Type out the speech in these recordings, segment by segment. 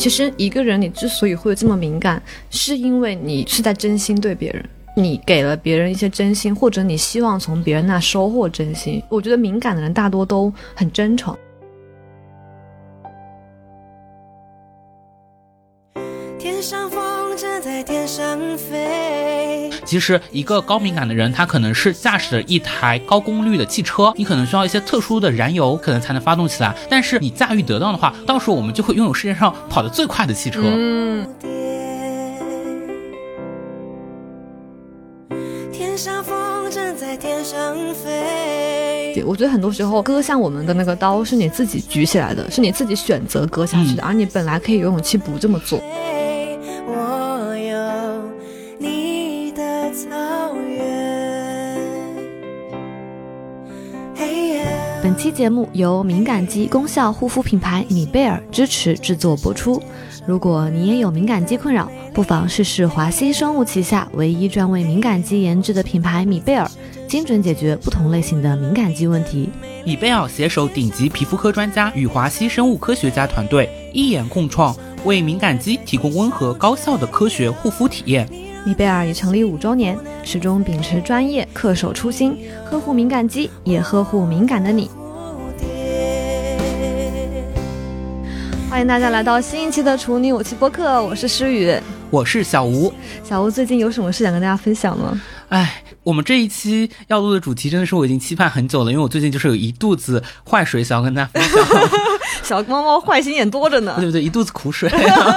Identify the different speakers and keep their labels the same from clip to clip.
Speaker 1: 其实一个人你之所以会这么敏感，是因为你是在真心对别人，你给了别人一些真心，或者你希望从别人那收获真心。我觉得敏感的人大多都很真诚。
Speaker 2: 其实，一个高敏感的人，他可能是驾驶着一台高功率的汽车，你可能需要一些特殊的燃油，可能才能发动起来。但是你驾驭得当的话，到时候我们就会拥有世界上跑得最快的汽车。
Speaker 1: 嗯，
Speaker 3: 天上风筝在天上飞。
Speaker 1: 我觉得很多时候割向我们的那个刀是你自己举起来的，是你自己选择割下去的，而你本来可以有勇气不这么做。本期节目由敏感肌功效护肤品牌米贝尔支持制作播出。如果你也有敏感肌困扰，不妨试试华熙生物旗下唯一专为敏感肌研制的品牌米贝尔，精准解决不同类型的敏感肌问题。
Speaker 2: 米贝尔携手顶级皮肤科专家与华熙生物科学家团队，一眼共创，为敏感肌提供温和高效的科学护肤体验。
Speaker 1: 米贝尔已成立五周年，始终秉持专业、恪守初心，呵护敏感肌，也呵护敏感的你。欢迎大家来到新一期的处女武器播客，我是诗雨。
Speaker 2: 我是小吴。
Speaker 1: 小吴最近有什么事想跟大家分享吗？
Speaker 2: 哎，我们这一期要录的主题真的是我已经期盼很久了，因为我最近就是有一肚子坏水想要跟大家分享。
Speaker 1: 小猫猫坏心眼多着呢。
Speaker 2: 对不对，一肚子苦水。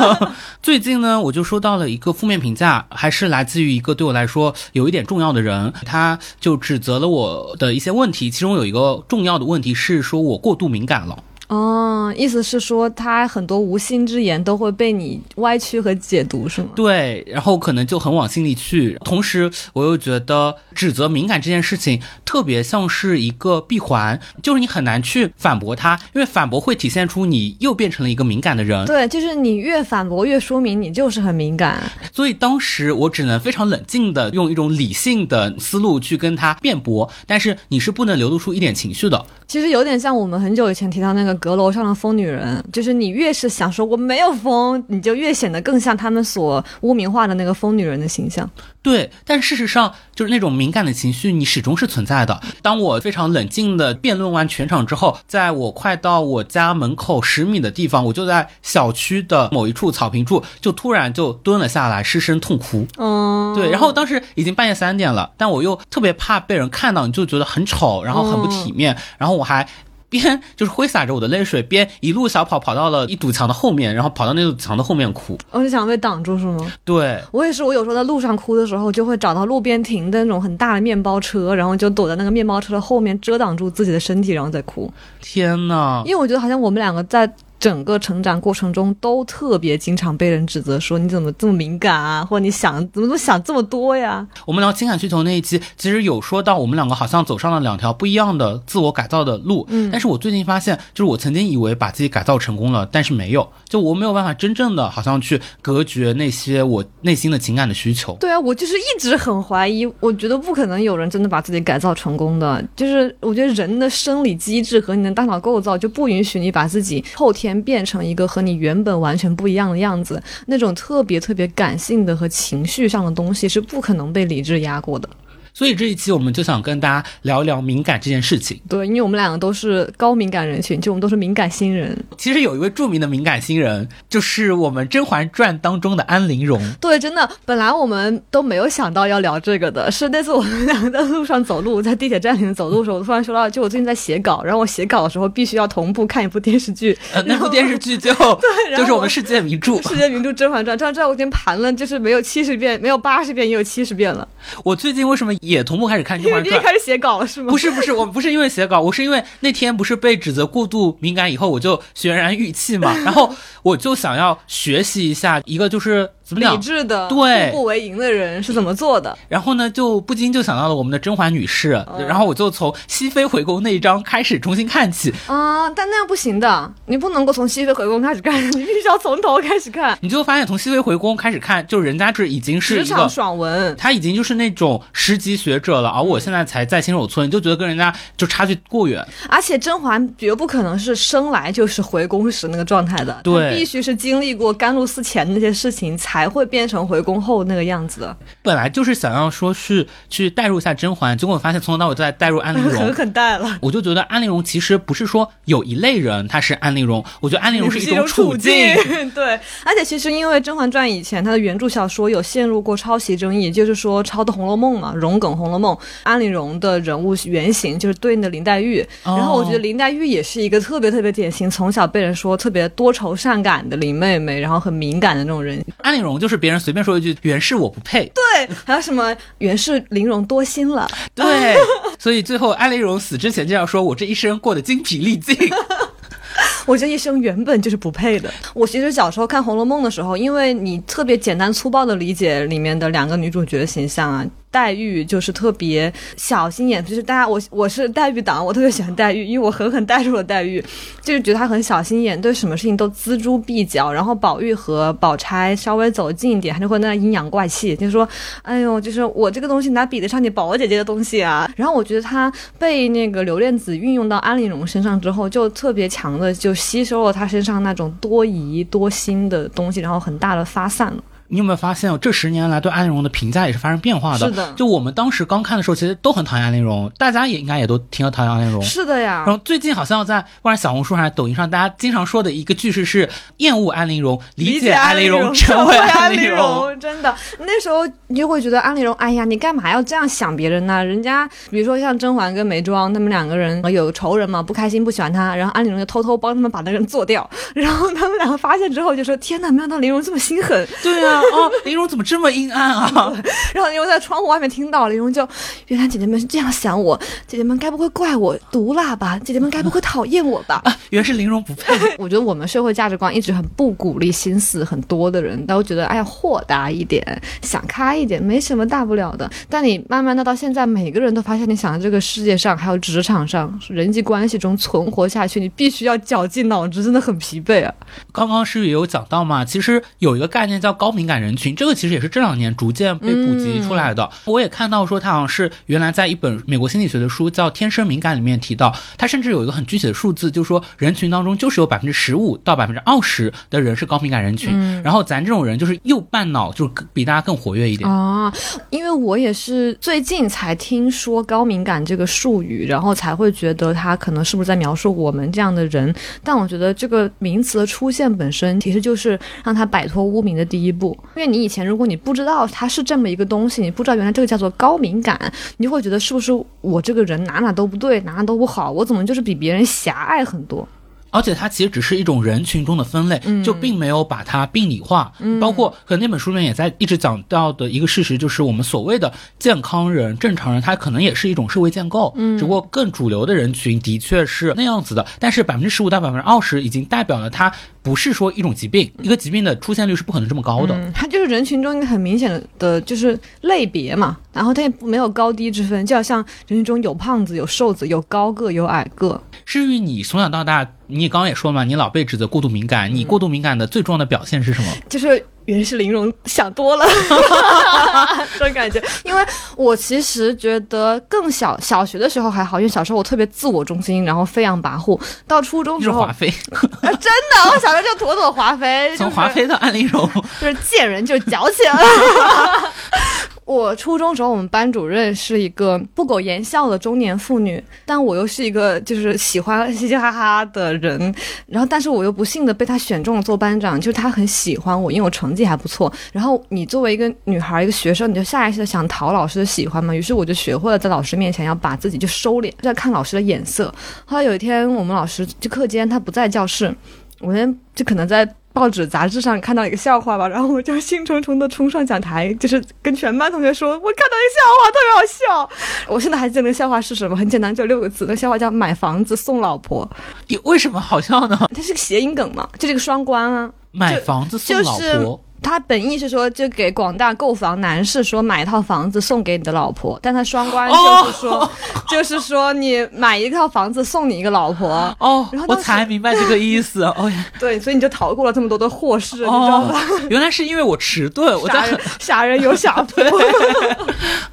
Speaker 2: 最近呢，我就收到了一个负面评价，还是来自于一个对我来说有一点重要的人，他就指责了我的一些问题，其中有一个重要的问题是说我过度敏感了。
Speaker 1: 哦，意思是说他很多无心之言都会被你歪曲和解读，是吗？
Speaker 2: 对，然后可能就很往心里去。同时，我又觉得指责敏感这件事情特别像是一个闭环，就是你很难去反驳他，因为反驳会体现出你又变成了一个敏感的人。
Speaker 1: 对，就是你越反驳，越说明你就是很敏感。
Speaker 2: 所以当时我只能非常冷静的用一种理性的思路去跟他辩驳，但是你是不能流露出一点情绪的。
Speaker 1: 其实有点像我们很久以前提到那个阁楼上的疯女人，就是你越是想说我没有疯，你就越显得更像他们所污名化的那个疯女人的形象。
Speaker 2: 对，但事实上就是那种敏感的情绪，你始终是存在的。当我非常冷静的辩论完全场之后，在我快到我家门口十米的地方，我就在小区的某一处草坪处，就突然就蹲了下来，失声痛哭。
Speaker 1: 嗯，
Speaker 2: 对，然后当时已经半夜三点了，但我又特别怕被人看到，你就觉得很丑，然后很不体面，然后我还。边就是挥洒着我的泪水，边一路小跑跑到了一堵墙的后面，然后跑到那堵墙的后面哭。
Speaker 1: 我就想被挡住是吗？
Speaker 2: 对，
Speaker 1: 我也是，我有时候在路上哭的时候，就会找到路边停的那种很大的面包车，然后就躲在那个面包车的后面遮挡住自己的身体，然后再哭。
Speaker 2: 天呐，
Speaker 1: 因为我觉得好像我们两个在。整个成长过程中都特别经常被人指责说你怎么这么敏感啊，或者你想怎么怎么想这么多呀？
Speaker 2: 我们聊情感需求那一期，其实有说到我们两个好像走上了两条不一样的自我改造的路。
Speaker 1: 嗯，
Speaker 2: 但是我最近发现，就是我曾经以为把自己改造成功了，但是没有，就我没有办法真正的好像去隔绝那些我内心的情感的需求。
Speaker 1: 对啊，我就是一直很怀疑，我觉得不可能有人真的把自己改造成功的。就是我觉得人的生理机制和你的大脑构造就不允许你把自己后天变成一个和你原本完全不一样的样子。那种特别特别感性的和情绪上的东西是不可能被理智压过的。
Speaker 2: 所以这一期我们就想跟大家聊一聊敏感这件事情。
Speaker 1: 对，因为我们两个都是高敏感人群，就我们都是敏感新人。
Speaker 2: 其实有一位著名的敏感新人，就是我们《甄嬛传》当中的安陵容。
Speaker 1: 对，真的，本来我们都没有想到要聊这个的，是那次我们两个在路上走路，在地铁站里面走路的时候，我突然说到，就我最近在写稿，然后我写稿的时候必须要同步看一部电视剧，
Speaker 2: 呃，那部电视剧就
Speaker 1: 对，
Speaker 2: 就是我们世界名著。
Speaker 1: 世界名著《甄嬛传》，这样这样我已经盘了，就是没有七十遍，没有八十遍，也有七十遍了。
Speaker 2: 我最近为什么也同步开始看《甄嬛传》？
Speaker 1: 开始写稿了是吗？
Speaker 2: 不是不是，我不是因为写稿，我是因为那天不是被指责过度敏感以后，我就悬然欲泣嘛，然后我就想要学习一下一个就是怎么讲
Speaker 1: 理？智的、
Speaker 2: 对
Speaker 1: 步步为营的人是怎么做的？
Speaker 2: 然后呢，就不禁就想到了我们的甄嬛女士，
Speaker 1: 嗯
Speaker 2: 然后我就从熹妃回宫那一章开始重新看起，
Speaker 1: 啊、但那样不行的，你不能够从熹妃回宫开始看，你必须要从头开始看。
Speaker 2: 你就发现从熹妃回宫开始看，就人家这已经是
Speaker 1: 职场。爽文，
Speaker 2: 他已经就是那种十级学者了，而我现在才在新手村，你就觉得跟人家就差距过远。
Speaker 1: 而且甄嬛绝不可能是生来就是回宫时那个状态的，
Speaker 2: 对
Speaker 1: 她必须是经历过甘露寺前那些事情，才会变成回宫后那个样子的。
Speaker 2: 本来就是想要说是去代入一下甄嬛，结果我发现从头到尾都在代入安陵容
Speaker 1: 狠。狠带了。
Speaker 2: 我就觉得安陵容其实不是说有一类人她是安陵容，我觉得安陵容是一种
Speaker 1: 处
Speaker 2: 境。
Speaker 1: 对，而且其实因为《甄嬛传》以前它的原著小说有陷入过抄袭争议，就是说抄的《红楼梦》嘛，荣梗《红楼梦》，安陵容的人物原型就是对应的林黛玉。
Speaker 2: 哦
Speaker 1: 然后我觉得林黛玉也是一个特别特别典型，从小被人说特别多愁善感的林妹妹，然后很敏感的那种人。
Speaker 2: 安陵容就是别人随便说一句“袁氏我不配
Speaker 1: 对，还有什么袁氏玲珑多心了，”，
Speaker 2: 对，所以最后安陵容死之前就要说：“我这一生过得精疲力尽。
Speaker 1: 我这一生原本就是不配的。我其实小时候看《红楼梦》的时候，因为你特别简单粗暴的理解里面的两个女主角的形象啊。黛玉就是特别小心眼，就是大家我我是黛玉党，我特别喜欢黛玉，因为我狠狠带入了黛玉，就是觉得她很小心眼，对什么事情都锱铢必较。然后宝玉和宝钗稍微走近一点，她就会那阴阳怪气，就说：“哎呦，就是我这个东西哪比得上你宝姐姐的东西啊？”然后我觉得她被那个刘恋子运用到安陵容身上之后，就特别强的就吸收了她身上那种多疑多心的东西，然后很大的发散了。”
Speaker 2: 你有没有发现，这十年来对安陵容的评价也是发生变化的？
Speaker 1: 是的
Speaker 2: 就我们当时刚看的时候，其实都很讨厌安陵容，大家也应该也都挺讨厌安陵容。
Speaker 1: 是的呀
Speaker 2: 然，后最近好像在不管是小红书还是抖音上，大家经常说的一个句式是厌恶安陵容，理解安陵容，成为安陵。容，
Speaker 1: 真的，那时候你就会觉得安陵容，哎呀，你干嘛要这样想别人呢？人家比如说像甄嬛跟眉庄，他们两个人有仇人嘛，不开心不喜欢他，然后安陵容就偷偷帮他们把那个人做掉，然后他们两个发现之后就说：天哪，没想到陵容这么心狠。
Speaker 2: 对啊，哦，陵容怎么这么阴暗啊？
Speaker 1: 然后陵容在窗户外面听到，陵容就原来姐姐们是这样想我，姐姐们该不会怪我毒辣吧？姐姐们该不会讨厌我吧？
Speaker 2: 原来是陵容不配。
Speaker 1: 我觉得我们社会价值观一直很不鼓励心思很多的人，都觉得哎呀豁达一点，想开一点，没什么大不了的。但你慢慢的到现在，每个人都发现，你想在这个世界上，还有职场上、人际关系中存活下去，你必须要绞尽脑汁，真的很疲惫啊。
Speaker 2: 刚刚诗雨也有讲到嘛，其实有一个概念叫高敏感人群，这个其实也是这两年逐渐被普及出来的。我也看到说，它好像是原来在一本美国心理学的书叫《天生敏感》里面提到，它甚至有一个很具体的数字，就是说人群当中就是有百分之十五到百分之二十的人是高敏感人群，然后咱这种人就是右半脑就是比大家更活跃一点。
Speaker 1: 啊，因为我也是最近才听说高敏感这个术语，然后才会觉得它可能是不是在描述我们这样的人。但我觉得这个名词的出现本身，其实就是让他摆脱污名的第一步。因为你以前如果你不知道它是这么一个东西，你不知道原来这个叫做高敏感，你就会觉得是不是我这个人哪哪都不对，哪哪都不好，我怎么就是比别人狭隘很多？
Speaker 2: 而且它其实只是一种人群中的分类，就并没有把它病理化。包括可能那本书里面也在一直讲到的一个事实，就是我们所谓的健康人、正常人，他可能也是一种社会建构。嗯，只不过更主流的人群的确是那样子的。但是百分之十五到百分之二十已经代表了它不是说一种疾病，一个疾病的出现率是不可能这么高的。
Speaker 1: 嗯，它就是人群中一个很明显的就是类别嘛，然后它也没有高低之分，就好像人群中有胖子、有瘦子、有高个、有矮个。
Speaker 2: 至于你从小到大，你刚刚也说了嘛，你老被指责过度敏感，你过度敏感的最重要的表现是什么？
Speaker 1: 就是原是玲珑想多了，这种感觉。因为我其实觉得更小小学的时候还好，因为小时候我特别自我中心，然后飞扬跋扈。到初中之后，
Speaker 2: 是华妃，
Speaker 1: 啊，真的，我小时候就妥妥华妃，
Speaker 2: 从
Speaker 1: 就是
Speaker 2: 华妃到安陵容，
Speaker 1: 就是见人就矫情。我初中时候，我们班主任是一个不苟言笑的中年妇女，但我又是一个就是喜欢嘻嘻哈哈的人，然后但是我又不幸的被她选中了做班长，就是她很喜欢我，因为我成绩还不错。然后你作为一个女孩，一个学生，你就下意识的想讨老师的喜欢嘛，于是我就学会了在老师面前要把自己就收敛，在看老师的眼色。后来有一天，我们老师就课间他不在教室，我那就可能在报纸杂志上看到一个笑话吧，然后我就兴冲冲的冲上讲台，就是跟全班同学说，我看到一个笑话特别好笑。我现在还记得那个笑话是什么，很简单，就六个字，那个笑话叫买房子送老婆，
Speaker 2: 你为什么好笑呢？
Speaker 1: 它是个谐音梗嘛，就这个双关啊。
Speaker 2: 买房子送老
Speaker 1: 就是
Speaker 2: 婆，
Speaker 1: 他本意是说，就给广大购房男士说买一套房子送给你的老婆，但他双关就是说，就是说你买一套房子送你一个老婆。
Speaker 2: 哦
Speaker 1: 然后，
Speaker 2: 我才明白这个意思。哦呀，
Speaker 1: 对，所以你就逃过了这么多的祸事，你知道
Speaker 2: 哦
Speaker 1: 吧？，
Speaker 2: 原来是因为我迟钝，我在
Speaker 1: 傻人傻人有傻福。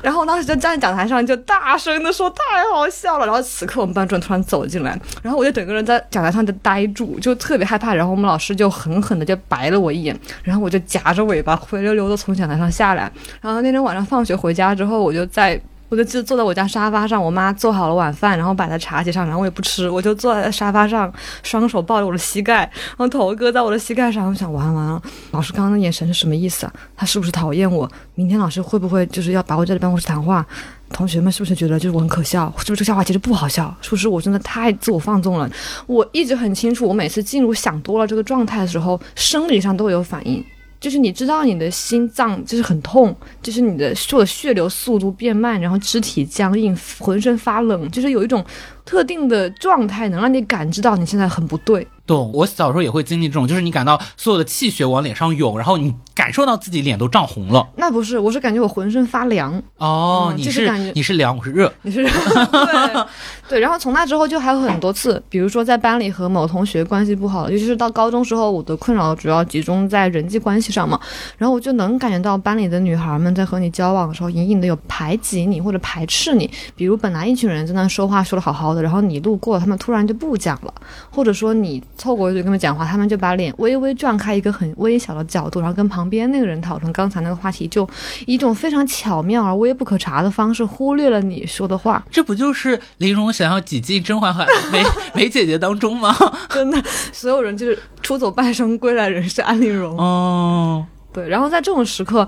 Speaker 1: 然后我当时就站在讲台上，就大声的说太好笑了。然后此刻我们班主任突然走进来，然后我就整个人在讲台上就呆住，就特别害怕。然后我们老师就狠狠的就白了我一眼，然后我就夹着尾巴灰溜溜的从讲台上下来。然后那天晚上放学回家之后，我就在。我就就坐在我家沙发上，我妈做好了晚饭，然后摆在茶几上，然后我也不吃，我就坐在沙发上，双手抱着我的膝盖，然后头搁在我的膝盖上。我想，完完了，老师刚刚的眼神是什么意思啊？他是不是讨厌我？明天老师会不会就是要把我叫到办公室谈话？同学们是不是觉得就是我很可笑？是不是这个笑话其实不好笑？是不是我真的太自我放纵了？我一直很清楚，我每次进入想多了这个状态的时候，生理上都会有反应。就是你知道你的心脏就是很痛，就是你的受的血流速度变慢，然后肢体僵硬，浑身发冷，就是有一种特定的状态能让你感知到你现在很不对。
Speaker 2: 懂。我小时候也会经历这种，就是你感到所有的气血往脸上涌，然后你感受到自己脸都涨红了。
Speaker 1: 那不是，我是感觉我浑身发凉。
Speaker 2: 哦，
Speaker 1: 嗯
Speaker 2: 你
Speaker 1: 就是感觉
Speaker 2: 你是凉，我是热。
Speaker 1: 你是对对，然后从那之后就还有很多次，比如说在班里和某同学关系不好，尤其是到高中时候，我的困扰主要集中在人际关系上嘛，然后我就能感觉到班里的女孩们在和你交往的时候，隐隐的有排挤你或者排斥你，比如本来一群人在那说话说的好好的，然后你路过，他们突然就不讲了，或者说你凑过去跟他们讲话，他们就把脸微微转开一个很微小的角度，然后跟旁边那个人讨论刚才那个话题，就以一种非常巧妙而微不可察的方式忽略了你说的话。
Speaker 2: 这不就是林荣想要挤进甄嬛和梅梅姐姐当中吗？
Speaker 1: 真的，所有人就是出走半生归来人是安陵容。
Speaker 2: 哦，
Speaker 1: 对，然后在这种时刻，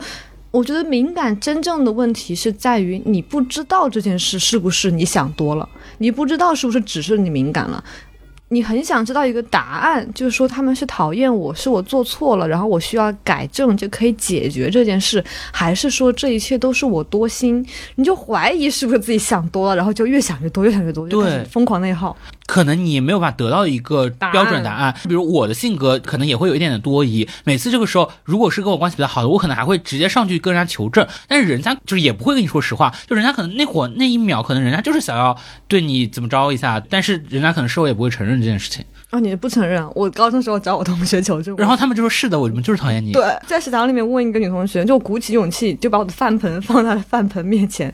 Speaker 1: 我觉得敏感真正的问题是在于你不知道这件事是不是你想多了，你不知道是不是只是你敏感了。你很想知道一个答案，就是说他们是讨厌我，是我做错了，然后我需要改正就可以解决这件事，还是说这一切都是我多心？你就怀疑是不是自己想多了，然后就越想越多，越想越多，就开始
Speaker 2: 对
Speaker 1: 疯狂内耗。
Speaker 2: 可能你没有办法得到一个标准答案。比如我的性格可能也会有一点点多疑，每次这个时候，如果是跟我关系比较好的，我可能还会直接上去跟人家求证，但是人家就是也不会跟你说实话，就人家可能那会儿那一秒，可能人家就是想要对你怎么着一下，但是人家可能事后也不会承认这件事情，
Speaker 1: 啊，你不承认？我高中时候找我同学求证，
Speaker 2: 然后他们就说是的，我们就是讨厌你。
Speaker 1: 对，在食堂里面问一个女同学，就鼓起勇气就把我的饭盆放在了饭盆面前，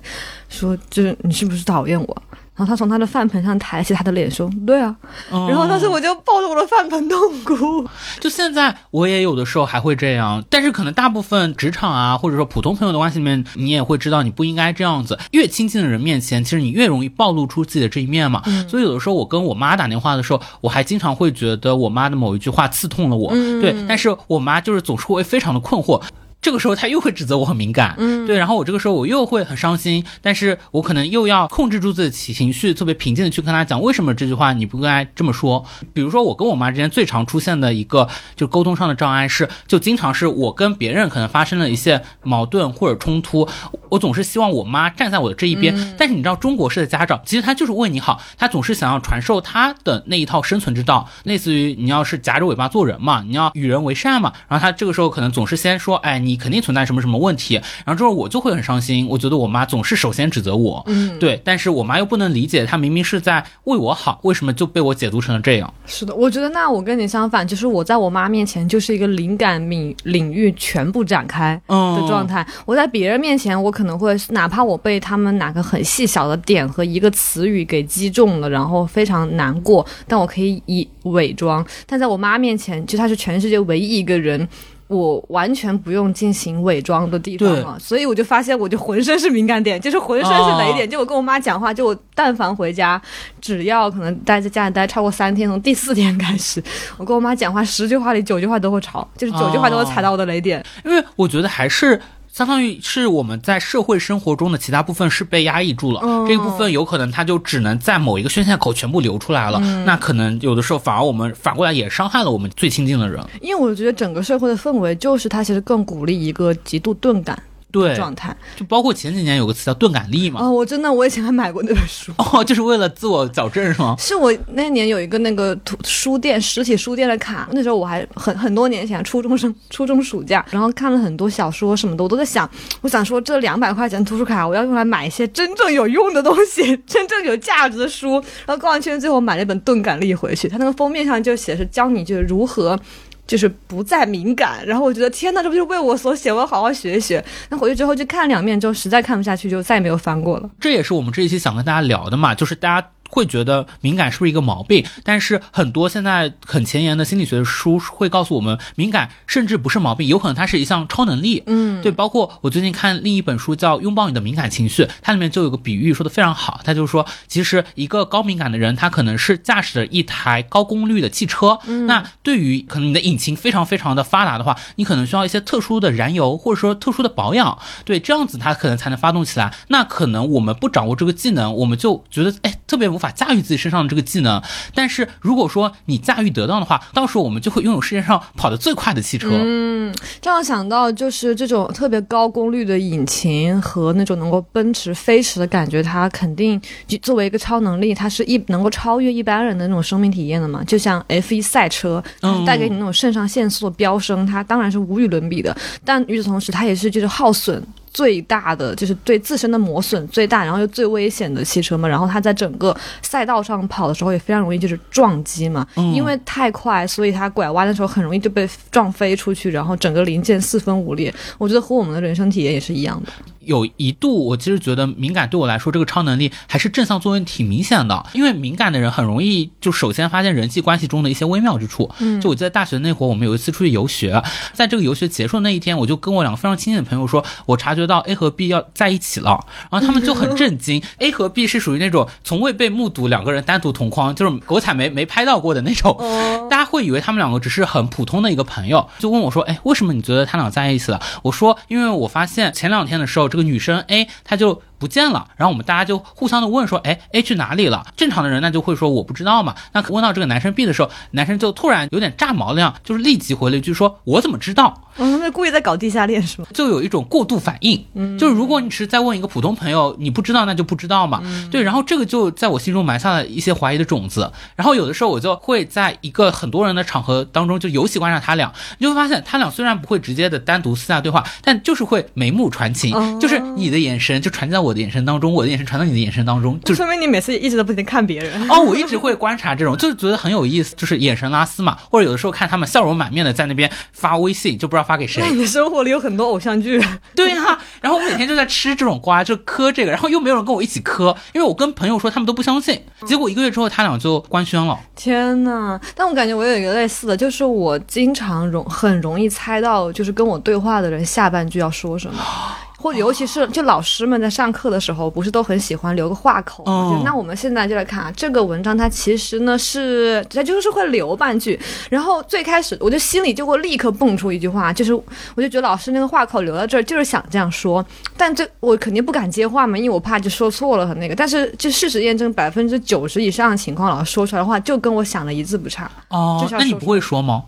Speaker 1: 说就是你是不是讨厌我？然后他从他的饭盆上抬起他的脸说，对啊。
Speaker 2: 嗯
Speaker 1: 然后当时我就抱着我的饭盆痛哭。
Speaker 2: 就现在，我也有的时候还会这样，但是可能大部分职场啊，或者说普通朋友的关系里面，你也会知道你不应该这样子。越亲近的人面前，其实你越容易暴露出自己的这一面嘛。所以有的时候我跟我妈打电话的时候，我还经常会觉得我妈的某一句话刺痛了我，对，但是我妈就是总是会非常的困惑。这个时候他又会指责我很敏感，嗯，对，然后我这个时候我又会很伤心，但是我可能又要控制住自己的情绪，特别平静的去跟他讲为什么这句话你不应该这么说。比如说我跟我妈之间最常出现的一个就沟通上的障碍是，就经常是我跟别人可能发生了一些矛盾或者冲突，我总是希望我妈站在我的这一边，但是你知道中国式的家长其实他就是为你好，他总是想要传授他的那一套生存之道，类似于你要是夹着尾巴做人嘛，你要与人为善嘛，然后他这个时候可能总是先说，哎，你肯定存在什么什么问题，然后之后我就会很伤心，我觉得我妈总是首先指责我，嗯，对，但是我妈又不能理解，她明明是在为我好，为什么就被我解读成了这样？
Speaker 1: 是的，我觉得那我跟你相反，就是我在我妈面前就是一个灵感领领域全部展开
Speaker 2: 嗯
Speaker 1: 的状态。我在别人面前，我可能会哪怕我被他们哪个很细小的点和一个词语给击中了，然后非常难过，但我可以以伪装。但在我妈面前，就她是全世界唯一一个人。我完全不用进行伪装的地方
Speaker 2: 对
Speaker 1: 了，所以我就发现，我就浑身是敏感点，就是浑身是雷点。就我跟我妈讲话，就我但凡回家，只要可能待在家里待超过三天，从第四天开始，我跟我妈讲话，十句话里九句话都会吵，就是九句话都会踩到我的雷点。
Speaker 2: 因为我觉得还是。相当于是我们在社会生活中的其他部分是被压抑住了，
Speaker 1: 嗯
Speaker 2: 这一部分有可能它就只能在某一个宣泄口全部流出来了。那可能有的时候反而我们反过来也伤害了我们最亲近的人。
Speaker 1: 因为我觉得整个社会的氛围就是它其实更鼓励一个极度钝感。
Speaker 2: 对
Speaker 1: 状态。
Speaker 2: 就包括前几年有个词叫钝感力嘛，
Speaker 1: 哦，我真的我以前还买过那本书。
Speaker 2: 哦，就是为了自我矫正是吗？
Speaker 1: 是我那年有一个那个图书店实体书店的卡，那时候我还很很多年前初中生初中暑假，然后看了很多小说什么的，我都在想，我想说这两百块钱图书卡我要用来买一些真正有用的东西，真正有价值的书。然后逛完圈，最后买了一本《钝感力》回去，它那个封面上就写是教你就是如何。就是不再敏感，然后我觉得天呐，这不就是为我所写？我要好好学一学。那回去之后就看两面，之后实在看不下去，就再也没有翻过了。
Speaker 2: 这也是我们这一期想跟大家聊的嘛，就是大家。会觉得敏感是不是一个毛病？但是很多现在很前沿的心理学的书会告诉我们，敏感甚至不是毛病，有可能它是一项超能力。
Speaker 1: 嗯，
Speaker 2: 对。包括我最近看另一本书叫《拥抱你的敏感情绪》，它里面就有个比喻说的非常好，它就是说，其实一个高敏感的人，他可能是驾驶着一台高功率的汽车。
Speaker 1: 嗯，
Speaker 2: 那对于可能你的引擎非常非常的发达的话，你可能需要一些特殊的燃油或者说特殊的保养，对，这样子它可能才能发动起来。那可能我们不掌握这个技能，我们就觉得哎，特别无法驾驭自己身上的。这个技能，但是如果说你驾驭得当的话，到时候我们就会拥有世界上跑得最快的汽车。
Speaker 1: 嗯，这样想到就是这种特别高功率的引擎和那种能够奔驰飞驰的感觉，它肯定作为一个超能力，它是一能够超越一般人的那种生命体验的嘛。就像 F 一赛车带给你那种肾上腺素的飙升，它当然是无与伦比的。但与此同时，它也是就是耗损。最大的就是对自身的磨损最大，然后又最危险的汽车嘛。然后它在整个赛道上跑的时候也非常容易就是撞击嘛，因为太快，所以它拐弯的时候很容易就被撞飞出去，然后整个零件四分五裂。我觉得和我们的人生体验也是一样的。
Speaker 2: 有一度，我其实觉得敏感对我来说，这个超能力还是正向作用挺明显的。因为敏感的人很容易就首先发现人际关系中的一些微妙之处。
Speaker 1: 嗯，
Speaker 2: 就我记得大学那会儿，我们有一次出去游学，在这个游学结束那一天，我就跟我两个非常亲近的朋友说，我察觉到 A 和 B 要在一起了。然后他们就很震惊。A 和 B 是属于那种从未被目睹两个人单独同框，就是狗彩没没拍到过的那种。大家会以为他们两个只是很普通的一个朋友，就问我说，哎，为什么你觉得他俩在一起了？我说，因为我发现前两天的时候，这个女生哎她就。不见了，然后我们大家就互相的问说，哎，A 去哪里了？正常的人那就会说我不知道嘛。那问到这个男生 B 的时候，男生就突然有点炸毛了样，就是立即回了一句说，我怎么知道？
Speaker 1: 嗯，那故意在搞地下恋是吗？
Speaker 2: 就有一种过度反应。嗯，就是如果你是在问一个普通朋友，你不知道那就不知道嘛。嗯对，然后这个就在我心中埋下了一些怀疑的种子。然后有的时候我就会在一个很多人的场合当中，就尤其观察他俩，你就会发现他俩虽然不会直接的单独私下对话，但就是会眉目传情，就是你的眼神就传在我的眼神当中，我的。眼神传到你的眼神当中，就
Speaker 1: 说明你每次一直都不停看别人
Speaker 2: 哦。我一直会观察这种，就是觉得很有意思，就是眼神拉丝嘛，或者有的时候看他们笑容满面的在那边发微信，就不知道发给谁。
Speaker 1: 你的生活里有很多偶像剧，
Speaker 2: 对呀。然后我每天就在吃这种瓜，就嗑这个，然后又没有人跟我一起嗑，因为我跟朋友说他们都不相信。结果一个月之后，他俩就官宣了。
Speaker 1: 天呐！但我感觉我有一个类似的，就是我经常容很容易猜到，就是跟我对话的人下半句要说什么。或者尤其是就老师们在上课的时候，不是都很喜欢留个话口吗？那我们现在就来看啊，这个文章它其实呢是它就是会留半句，然后最开始我就心里就会立刻蹦出一句话，就是我就觉得老师那个话口留到这儿就是想这样说，但这我肯定不敢接话嘛，因为我怕就说错了和那个。但是就事实验证，百分之九十以上的情况，老师说出来的话就跟我想的一字不差。
Speaker 2: 哦，那你不会说吗？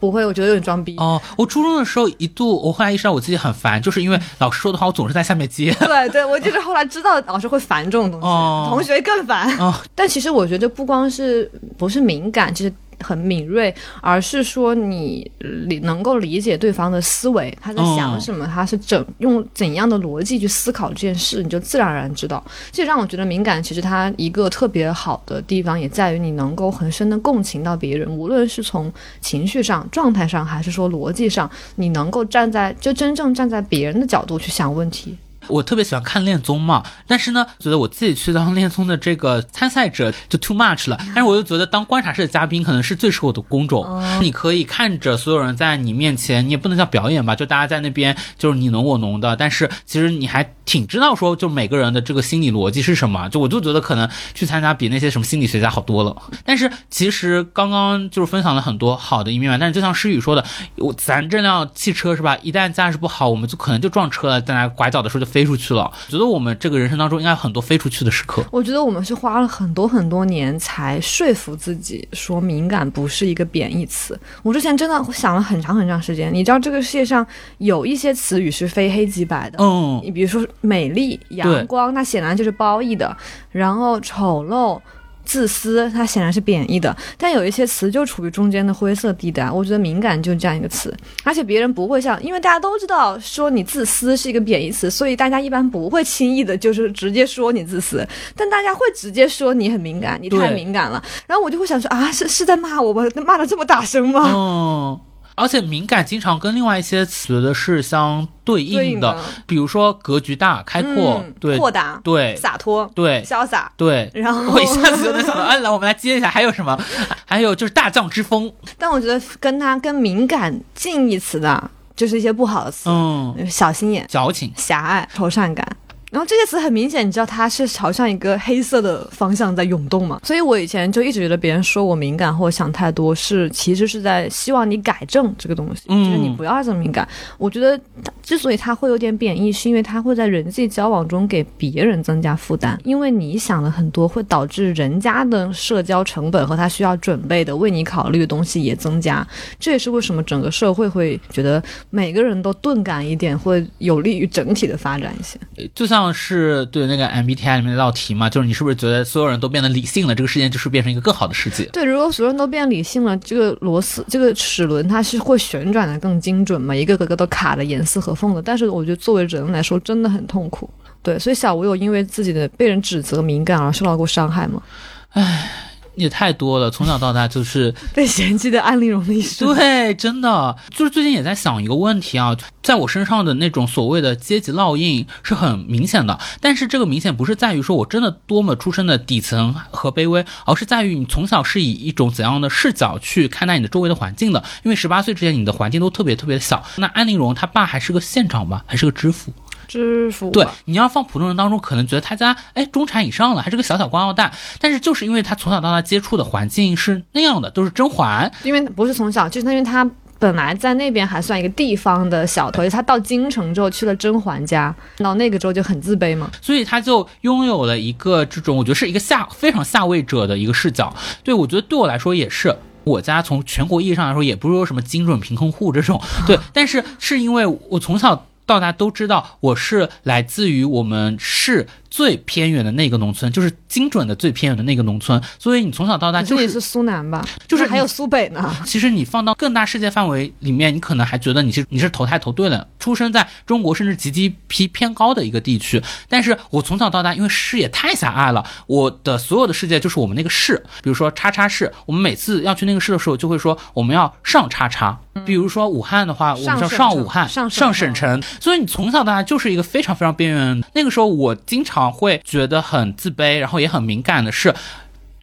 Speaker 1: 不会，我觉得有点装逼。
Speaker 2: 哦，我初中的时候一度，我后来意识到我自己很烦，就是因为老师说的话，我总是在下面接。
Speaker 1: 对对，我就是后来知道老师会烦这种东西，同学更烦。哦，但其实我觉得不光是不是敏感，其实。很敏锐，而是说你理能够理解对方的思维，他在想什么，他是怎用怎样的逻辑去思考这件事，你就自然而然知道。这让我觉得敏感，其实它一个特别好的地方，也在于你能够很深的共情到别人，无论是从情绪上、状态上，还是说逻辑上，你能够站在就真正站在别人的角度去想问题。
Speaker 2: 我特别喜欢看恋综嘛，但是呢，觉得我自己去当恋综的这个参赛者就 too much 了。但是我又觉得当观察室的嘉宾可能是最适合我的工种。你可以看着所有人在你面前，你也不能叫表演吧，就大家在那边就是你侬我侬的。但是其实你还挺知道说，就每个人的这个心理逻辑是什么。就我就觉得可能去参加比那些什么心理学家好多了。但是其实刚刚就是分享了很多好的一面嘛。但是就像诗雨说的，我咱这辆汽车是吧，一旦驾驶不好，我们就可能就撞车了，在那拐角的时候就。飞出去了。觉得我们这个人生当中应该有很多飞出去的时刻。
Speaker 1: 我觉得我们是花了很多很多年才说服自己说敏感不是一个贬义词。我之前真的想了很长很长时间。你知道这个世界上有一些词语是非黑即白的，
Speaker 2: 嗯，
Speaker 1: 你比如说美丽、阳光，那显然就是褒义的。然后丑陋。自私，它显然是贬义的，但有一些词就处于中间的灰色地带。我觉得敏感就是这样一个词，而且别人不会像，因为大家都知道说你自私是一个贬义词，所以大家一般不会轻易的就是直接说你自私，但大家会直接说你很敏感，你太敏感了。然后我就会想说啊，是是在骂我吗？骂的这么大声吗？
Speaker 2: 嗯。而且敏感经常跟另外一些词的是相对应的，比如说格局大、开阔、对
Speaker 1: 豁达、
Speaker 2: 对
Speaker 1: 洒脱、
Speaker 2: 对
Speaker 1: 潇洒、
Speaker 2: 对。
Speaker 1: 然后
Speaker 2: 我一下子就能想到，哎，来，我们来接一下，还有什么？还有就是大将之风。
Speaker 1: 但我觉得跟它跟敏感近义词的，就是一些不好的词，
Speaker 2: 嗯，
Speaker 1: 小心眼、
Speaker 2: 矫情、
Speaker 1: 狭隘、愁善感。然后这些词很明显，你知道它是朝向一个黑色的方向在涌动嘛？所以我以前就一直觉得别人说我敏感或想太多，是其实是在希望你改正这个东西，就是你不要这么敏感。我觉得之所以它会有点贬义，是因为它会在人际交往中给别人增加负担，因为你想的很多，会导致人家的社交成本和他需要准备的为你考虑的东西也增加。这也是为什么整个社会会觉得每个人都钝感一点，会有利于整体的发展一些。
Speaker 2: 就像。是对那个 MBTI 里面那道题嘛？就是你是不是觉得所有人都变得理性了，这个世界就是变成一个更好的世界？
Speaker 1: 对，如果所有人都变理性了，这个螺丝、这个齿轮它是会旋转的更精准嘛？一个个个都卡的严丝合缝的。但是我觉得作为人来说，真的很痛苦。对，所以小吴有因为自己的被人指责敏感而受到过伤害吗？
Speaker 2: 唉。也太多了，从小到大就是
Speaker 1: 被嫌弃的安陵容的一生。
Speaker 2: 对，真的就是最近也在想一个问题啊，在我身上的那种所谓的阶级烙印是很明显的，但是这个明显不是在于说我真的多么出身的底层和卑微，而是在于你从小是以一种怎样的视角去看待你的周围的环境的。因为十八岁之前你的环境都特别特别小。那安陵容她爸还是个县长吧，还是个知府。
Speaker 1: 知府
Speaker 2: 对，你要放普通人当中，可能觉得他家哎中产以上了，还是个小小官二代，但是就是因为他从小到大接触的环境是那样的，都是甄嬛，
Speaker 1: 因为不是从小，就是因为他本来在那边还算一个地方的小头，他到京城之后去了甄嬛家，到那个之后就很自卑嘛，
Speaker 2: 所以他就拥有了一个这种我觉得是一个下非常下位者的一个视角。对我觉得对我来说也是，我家从全国意义上来说也不是说什么精准贫困户这种，对，但是是因为我从小。到大家都知道我是来自于我们市最偏远的那个农村，就是精准的最偏远的那个农村，所以你从小到大就是
Speaker 1: 是苏南吧，
Speaker 2: 就是
Speaker 1: 还有苏北呢。
Speaker 2: 其实你放到更大世界范围里面，你可能还觉得你是你是投胎投对了，出生在中国甚至 GDP 偏高的一个地区。但是我从小到大，因为视野太狭隘了，我的所有的世界就是我们那个市，比如说叉叉市，我们每次要去那个市的时候，就会说我们要上叉叉。比如说武汉的话，我们叫上武汉，
Speaker 1: 上
Speaker 2: 省城。所以你从小到大就是一个非常非常边缘。那个时候我经常会觉得很自卑，然后也很敏感的是，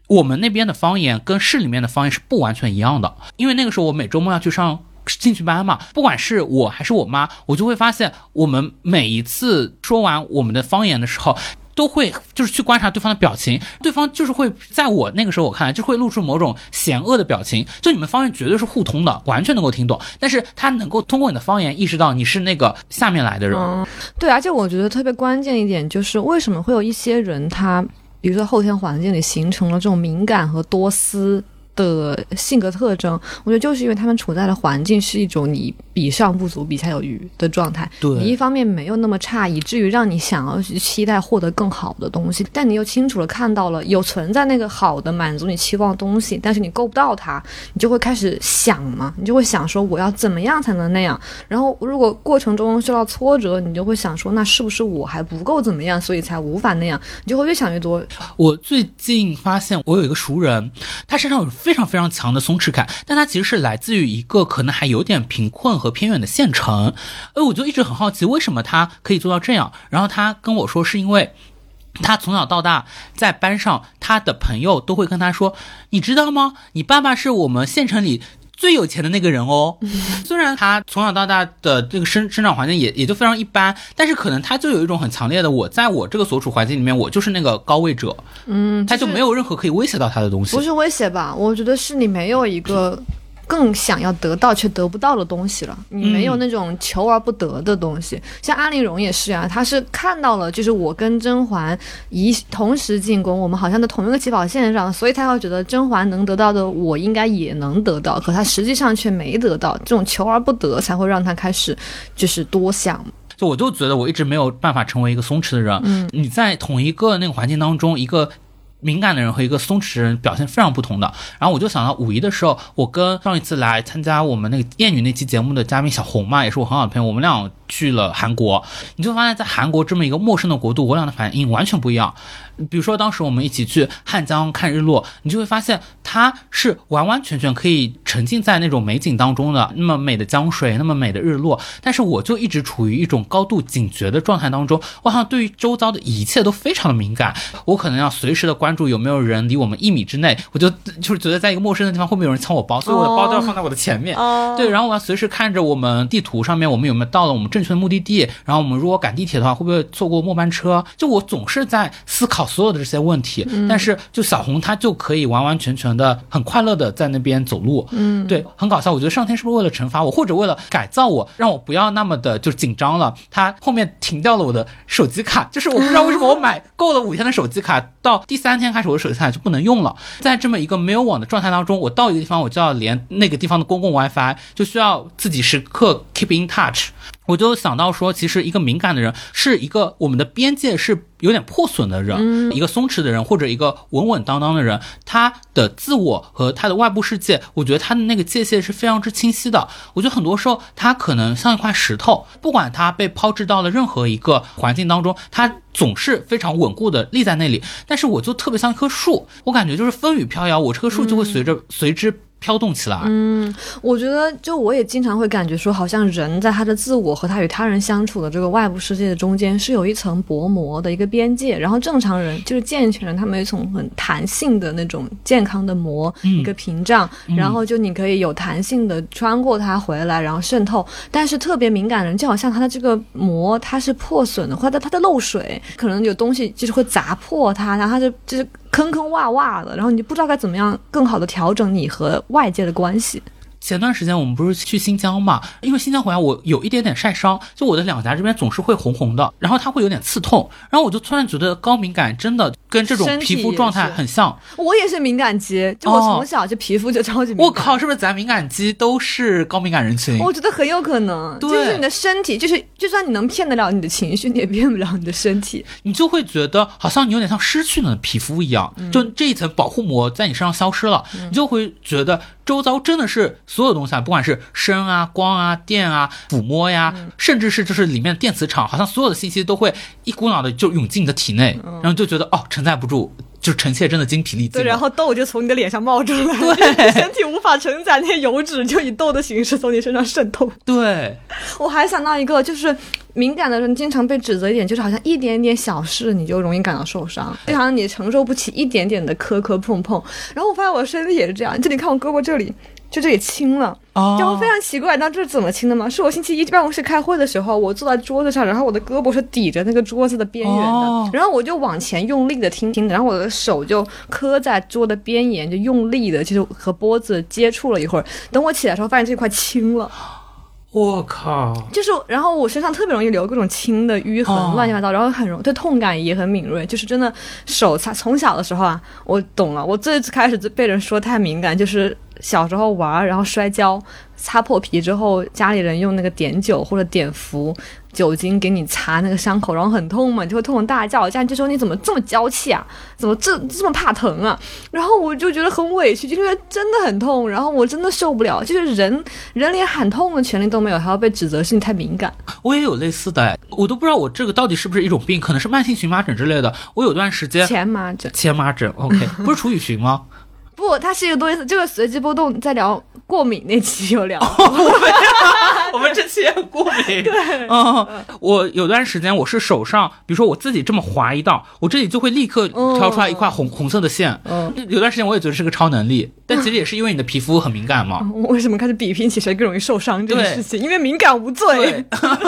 Speaker 2: 我们那边的方言跟市里面的方言是不完全一样的。因为那个时候我每周末要去上兴趣班嘛，不管是我还是我妈，我就会发现我们每一次说完我们的方言的时候。都会就是去观察对方的表情，对方就是会在我那个时候我看来就会露出某种险恶的表情。就你们方言绝对是互通的，完全能够听懂，但是他能够通过你的方言意识到你是那个下面来的人。
Speaker 1: 对，而且我觉得特别关键一点就是为什么会有一些人他，比如说后天环境里形成了这种敏感和多思。的性格特征，我觉得就是因为他们处在的环境是一种你比上不足，比下有余的状态。
Speaker 2: 对，
Speaker 1: 你一方面没有那么差，以至于让你想要去期待获得更好的东西，但你又清楚的看到了有存在那个好的满足你期望的东西，但是你够不到它，你就会开始想嘛，你就会想说我要怎么样才能那样。然后如果过程中受到挫折，你就会想说那是不是我还不够怎么样，所以才无法那样？你就会越想越多。
Speaker 2: 我最近发现我有一个熟人，他身上有。非常非常强的松弛感，但他其实是来自于一个可能还有点贫困和偏远的县城。哎，我就一直很好奇，为什么他可以做到这样？然后他跟我说，是因为 他从小到大在班上，他的朋友都会跟他说：“你知道吗？你爸爸是我们县城里。”最有钱的那个人哦，虽然他从小到大的这个生生长环境也也就非常一般，但是可能他就有一种很强烈的，我在我这个所处环境里面，我就是那个高位者，
Speaker 1: 嗯，
Speaker 2: 他就没有任何可以威胁到他的东西。
Speaker 1: 不是威胁吧？我觉得是你没有一个更想要得到却得不到的东西了，你没有那种求而不得的东西。像安陵容也是啊，她是看到了，就是我跟甄嬛一同时进宫，我们好像在同一个起跑线上，所以她会觉得甄嬛能得到的，我应该也能得到，可她实际上却没得到，这种求而不得才会让她开始就是多想。
Speaker 2: 就我就觉得我一直没有办法成为一个松弛的人。嗯，你在同一个那个环境当中，一个。敏感的人和一个松弛人表现非常不同的。然后我就想到五一的时候，我跟上一次来参加我们那个艳女那期节目的嘉宾小红嘛，也是我很好的朋友，我们俩去了韩国。你就发现，在韩国这么一个陌生的国度，我俩的反应完全不一样。比如说，当时我们一起去汉江看日落，你就会发现它是完完全全可以沉浸在那种美景当中的，那么美的江水，那么美的日落。但是我就一直处于一种高度警觉的状态当中，我好像对于周遭的一切都非常的敏感，我可能要随时的关注有没有人离我们一米之内，我就就是觉得在一个陌生的地方会不会有人抢我包，所以我的包都要放在我的前面。对，然后我要随时看着我们地图上面我们有没有到了我们正确的目的地，然后我们如果赶地铁的话会不会错过末班车？就我总是在思考。所有的这些问题，但是就小红她就可以完完全全的很快乐的在那边走路，嗯，对，很搞笑。我觉得上天是不是为了惩罚我，或者为了改造我，让我不要那么的就紧张了？他后面停掉了我的手机卡，就是我不知道为什么我买够了五天的手机卡，到第三天开始我的手机卡就不能用了。在这么一个没有网的状态当中，我到一个地方我就要连那个地方的公共 WiFi，就需要自己时刻 keep in touch。我就想到说，其实一个敏感的人是一个我们的边界是有点破损的人，一个松弛的人或者一个稳稳当当的人，他的自我和他的外部世界，我觉得他的那个界限是非常之清晰的。我觉得很多时候他可能像一块石头，不管他被抛掷到了任何一个环境当中，他总是非常稳固的立在那里。但是我就特别像一棵树，我感觉就是风雨飘摇，我这棵树就会随着随之。飘动起来。
Speaker 1: 嗯，我觉得就我也经常会感觉说，好像人在他的自我和他与他人相处的这个外部世界的中间是有一层薄膜的一个边界，然后正常人就是健全人，他们有一层很弹性的那种健康的膜，一个屏障，然后就你可以有弹性的穿过它回来，然后渗透。但是特别敏感的人，就好像他的这个膜它是破损的，或者它的漏水，可能有东西就是会砸破它，然后它就就是。坑坑洼洼的，然后你就不知道该怎么样更好的调整你和外界的关系。
Speaker 2: 前段时间我们不是去新疆嘛？因为新疆回来我有一点点晒伤，就我的两颊这边总是会红红的，然后它会有点刺痛，然后我就突然觉得高敏感真的跟这种皮肤状态很像。
Speaker 1: 我也是敏感肌，就我从小就皮肤就超级敏感。
Speaker 2: 我靠，是不是咱敏感肌都是高敏感人群？
Speaker 1: 我觉得很有可能，就是你的身体，就是就算你能骗得了你的情绪，你也骗不了你的身体。
Speaker 2: 你就会觉得好像你有点像失去了皮肤一样，就这一层保护膜在你身上消失了，你就会觉得。周遭真的是所有东西啊，不管是声啊、光啊、电啊、抚摸呀，甚至是就是里面的电磁场，好像所有的信息都会一股脑的就涌进你的体内，然后就觉得哦，承载不住。就臣妾真的精疲力尽，
Speaker 1: 对，然后痘就从你的脸上冒出来，
Speaker 2: 对，
Speaker 1: 身体无法承载那些油脂，就以痘的形式从你身上渗透。
Speaker 2: 对，
Speaker 1: 我还想到一个，就是敏感的人经常被指责一点，就是好像一点点小事你就容易感到受伤，就好像你承受不起一点点的磕磕碰碰。然后我发现我的身体也是这样，就你看我胳膊这里。就这里青了，然后非常奇怪，那这是怎么青的吗？是我星期一办公室开会的时候，我坐在桌子上，然后我的胳膊是抵着那个桌子的边缘的，然后我就往前用力的听听，然后我的手就磕在桌的边沿，就用力的，就是和脖子接触了一会儿。等我起来的时候，发现这块青了。
Speaker 2: 我靠！
Speaker 1: 就是，然后我身上特别容易留各种青的淤痕，乱七八糟，然后很容对痛感也很敏锐，就是真的手擦。从小的时候啊，我懂了，我最开始被人说太敏感，就是。小时候玩，然后摔跤，擦破皮之后，家里人用那个碘酒或者碘伏酒精给你擦那个伤口，然后很痛嘛，你就会痛得大叫。家人就说你怎么这么娇气啊？怎么这这么怕疼啊？然后我就觉得很委屈，就因为真的很痛，然后我真的受不了。就是人人连喊痛的权利都没有，还要被指责是你太敏感。
Speaker 2: 我也有类似的，我都不知道我这个到底是不是一种病，可能是慢性荨麻疹之类的。我有段时间
Speaker 1: 前麻疹，
Speaker 2: 前麻疹，OK，不是楚雨荨吗？
Speaker 1: 不，它是一个多意思。这个随机波动在聊过敏那期有聊，
Speaker 2: 我们这期也过敏。对，嗯，我有段时间我是手上，比如说我自己这么划一道，我这里就会立刻挑出来一块红红色的线。嗯，有段时间我也觉得是个超能力，但其实也是因为你的皮肤很敏感嘛。
Speaker 1: 我为什么开始比拼起谁更容易受伤这件事情？因为敏感无罪。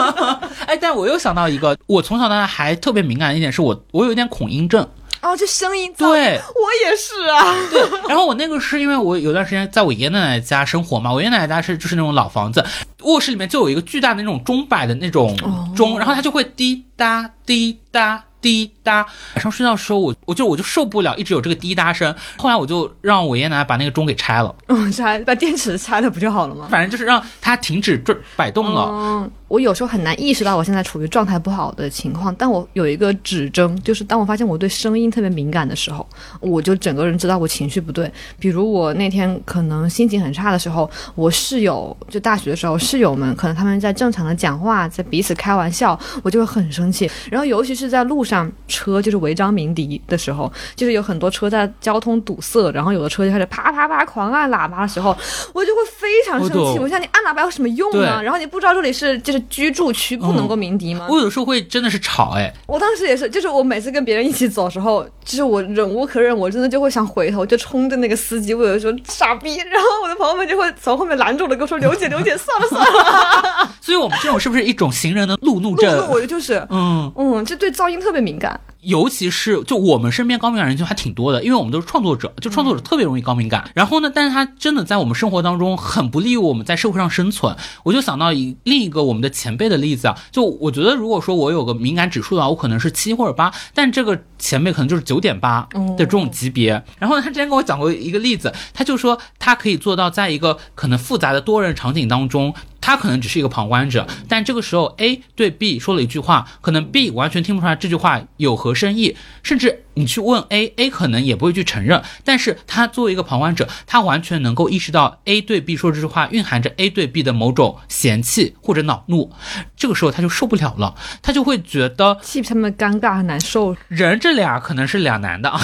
Speaker 2: 哎，但我又想到一个，我从小到大还特别敏感的一点是我，我有一点恐音症。
Speaker 1: 哦，这声音
Speaker 2: 对
Speaker 1: 我也是啊。
Speaker 2: 对，然后我那个是因为我有段时间在我爷爷奶奶家生活嘛，我爷爷奶奶家是就是那种老房子，卧室里面就有一个巨大的那种钟摆的那种钟，然后它就会滴答滴答。滴答，晚上睡觉的时候，我我就我就受不了，一直有这个滴答声。后来我就让我爷爷奶奶把那个钟给拆了，
Speaker 1: 嗯，拆把电池拆了不就好了吗？
Speaker 2: 反正就是让它停止转摆动了。
Speaker 1: 嗯，我有时候很难意识到我现在处于状态不好的情况，但我有一个指征，就是当我发现我对声音特别敏感的时候，我就整个人知道我情绪不对。比如我那天可能心情很差的时候，我室友就大学的时候，室友们可能他们在正常的讲话，在彼此开玩笑，我就会很生气。然后尤其是在路上。车就是违章鸣笛的时候，就是有很多车在交通堵塞，然后有的车就开始啪啪啪狂按喇叭的时候，我就会非常生气。我想你按喇叭有什么用呢？然后你不知道这里是就是居住区，不能够鸣笛吗？
Speaker 2: 我有的时候会真的是吵哎。
Speaker 1: 我当时也是，就是我每次跟别人一起走的时候，就是我忍无可忍，我真的就会想回头就冲着那个司机，我有的时候傻逼，然后我的朋友们就会从后面拦住了，跟我说刘姐刘姐，算了算了。
Speaker 2: 所以我们这种是不是一种行人的路怒症？
Speaker 1: 我就是，嗯嗯，就对噪音特别敏感。
Speaker 2: 尤其是就我们身边高敏感人群还挺多的，因为我们都是创作者，就创作者特别容易高敏感。然后呢，但是他真的在我们生活当中很不利于我们在社会上生存。我就想到一另一个我们的前辈的例子啊，就我觉得如果说我有个敏感指数的话，我可能是七或者八，但这个前辈可能就是九点八的这种级别。然后他之前跟我讲过一个例子，他就说他可以做到在一个可能复杂的多人场景当中。他可能只是一个旁观者，但这个时候 A 对 B 说了一句话，可能 B 完全听不出来这句话有何深意，甚至你去问 A，A 可能也不会去承认。但是他作为一个旁观者，他完全能够意识到 A 对 B 说这句话蕴含着 A 对 B 的某种嫌弃或者恼怒，这个时候他就受不了了，他就会觉得
Speaker 1: 替他们尴尬很难受。
Speaker 2: 人这俩可能是两男的。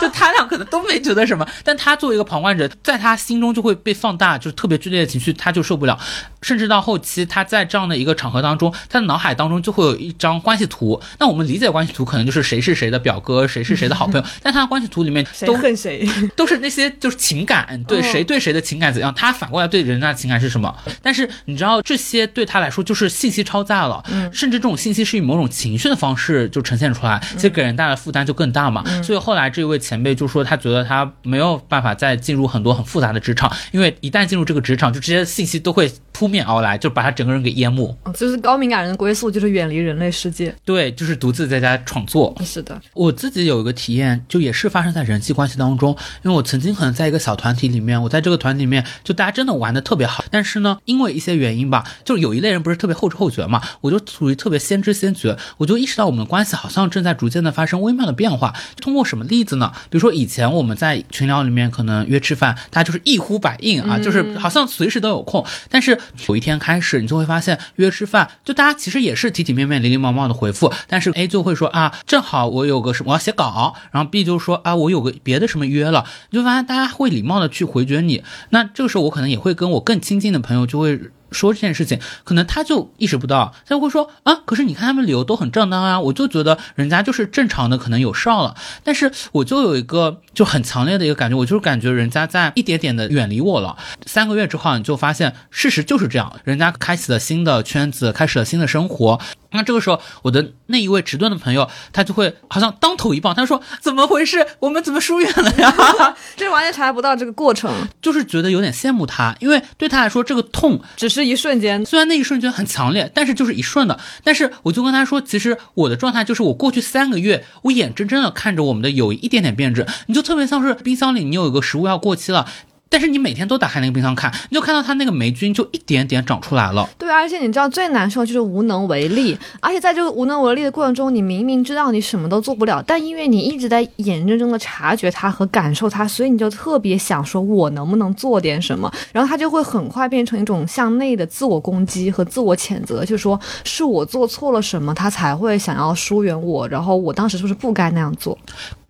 Speaker 2: 就他俩可能都没觉得什么，但他作为一个旁观者，在他心中就会被放大，就是特别剧烈的情绪，他就受不了。甚至到后期，他在这样的一个场合当中，他的脑海当中就会有一张关系图。那我们理解关系图，可能就是谁是谁的表哥，谁是谁的好朋友。但他的关系图里面
Speaker 1: 都恨谁，
Speaker 2: 都是那些就是情感，对谁对谁的情感怎样，他反过来对人家的情感是什么？但是你知道，这些对他来说就是信息超载了，甚至这种信息是以某种情绪的方式就呈现出来，其实给人带来负担就更大嘛。所以后来这位。前辈就说，他觉得他没有办法再进入很多很复杂的职场，因为一旦进入这个职场，就这些信息都会扑面而来，就把他整个人给淹没。
Speaker 1: 就是高敏感人的归宿，就是远离人类世界。
Speaker 2: 对，就是独自在家创作。
Speaker 1: 是的，
Speaker 2: 我自己有一个体验，就也是发生在人际关系当中。因为我曾经可能在一个小团体里面，我在这个团体里面，就大家真的玩的特别好，但是呢，因为一些原因吧，就有一类人不是特别后知后觉嘛，我就属于特别先知先觉，我就意识到我们的关系好像正在逐渐的发生微妙的变化。通过什么例子呢？比如说以前我们在群聊里面可能约吃饭，大家就是一呼百应啊，就是好像随时都有空。但是有一天开始，你就会发现约吃饭，就大家其实也是体体面面、礼礼貌貌的回复。但是 A 就会说啊，正好我有个什么我要写稿，然后 B 就说啊，我有个别的什么约了，你就发现大家会礼貌的去回绝你。那这个时候我可能也会跟我更亲近的朋友就会。说这件事情，可能他就意识不到，他就会说啊，可是你看他们理由都很正当啊，我就觉得人家就是正常的，可能有事了，但是我就有一个就很强烈的一个感觉，我就是感觉人家在一点点的远离我了。三个月之后，你就发现事实就是这样，人家开启了新的圈子，开始了新的生活。那这个时候，我的那一位迟钝的朋友，他就会好像当头一棒，他说怎么回事？我们怎么疏远了呀？
Speaker 1: 这完全察觉不到这个过程，
Speaker 2: 就是觉得有点羡慕他，因为对他来说，这个痛
Speaker 1: 只是。一瞬间，
Speaker 2: 虽然那一瞬间很强烈，但是就是一瞬的。但是我就跟他说，其实我的状态就是，我过去三个月，我眼睁睁的看着我们的友谊一点点变质。你就特别像是冰箱里，你有一个食物要过期了。但是你每天都打开那个冰箱看，你就看到它那个霉菌就一点点长出来了。
Speaker 1: 对，而且你知道最难受就是无能为力，而且在这个无能为力的过程中，你明明知道你什么都做不了，但因为你一直在眼睁睁的察觉它和感受它，所以你就特别想说，我能不能做点什么？然后它就会很快变成一种向内的自我攻击和自我谴责，就说是我做错了什么，他才会想要疏远我，然后我当时是不是不该那样做？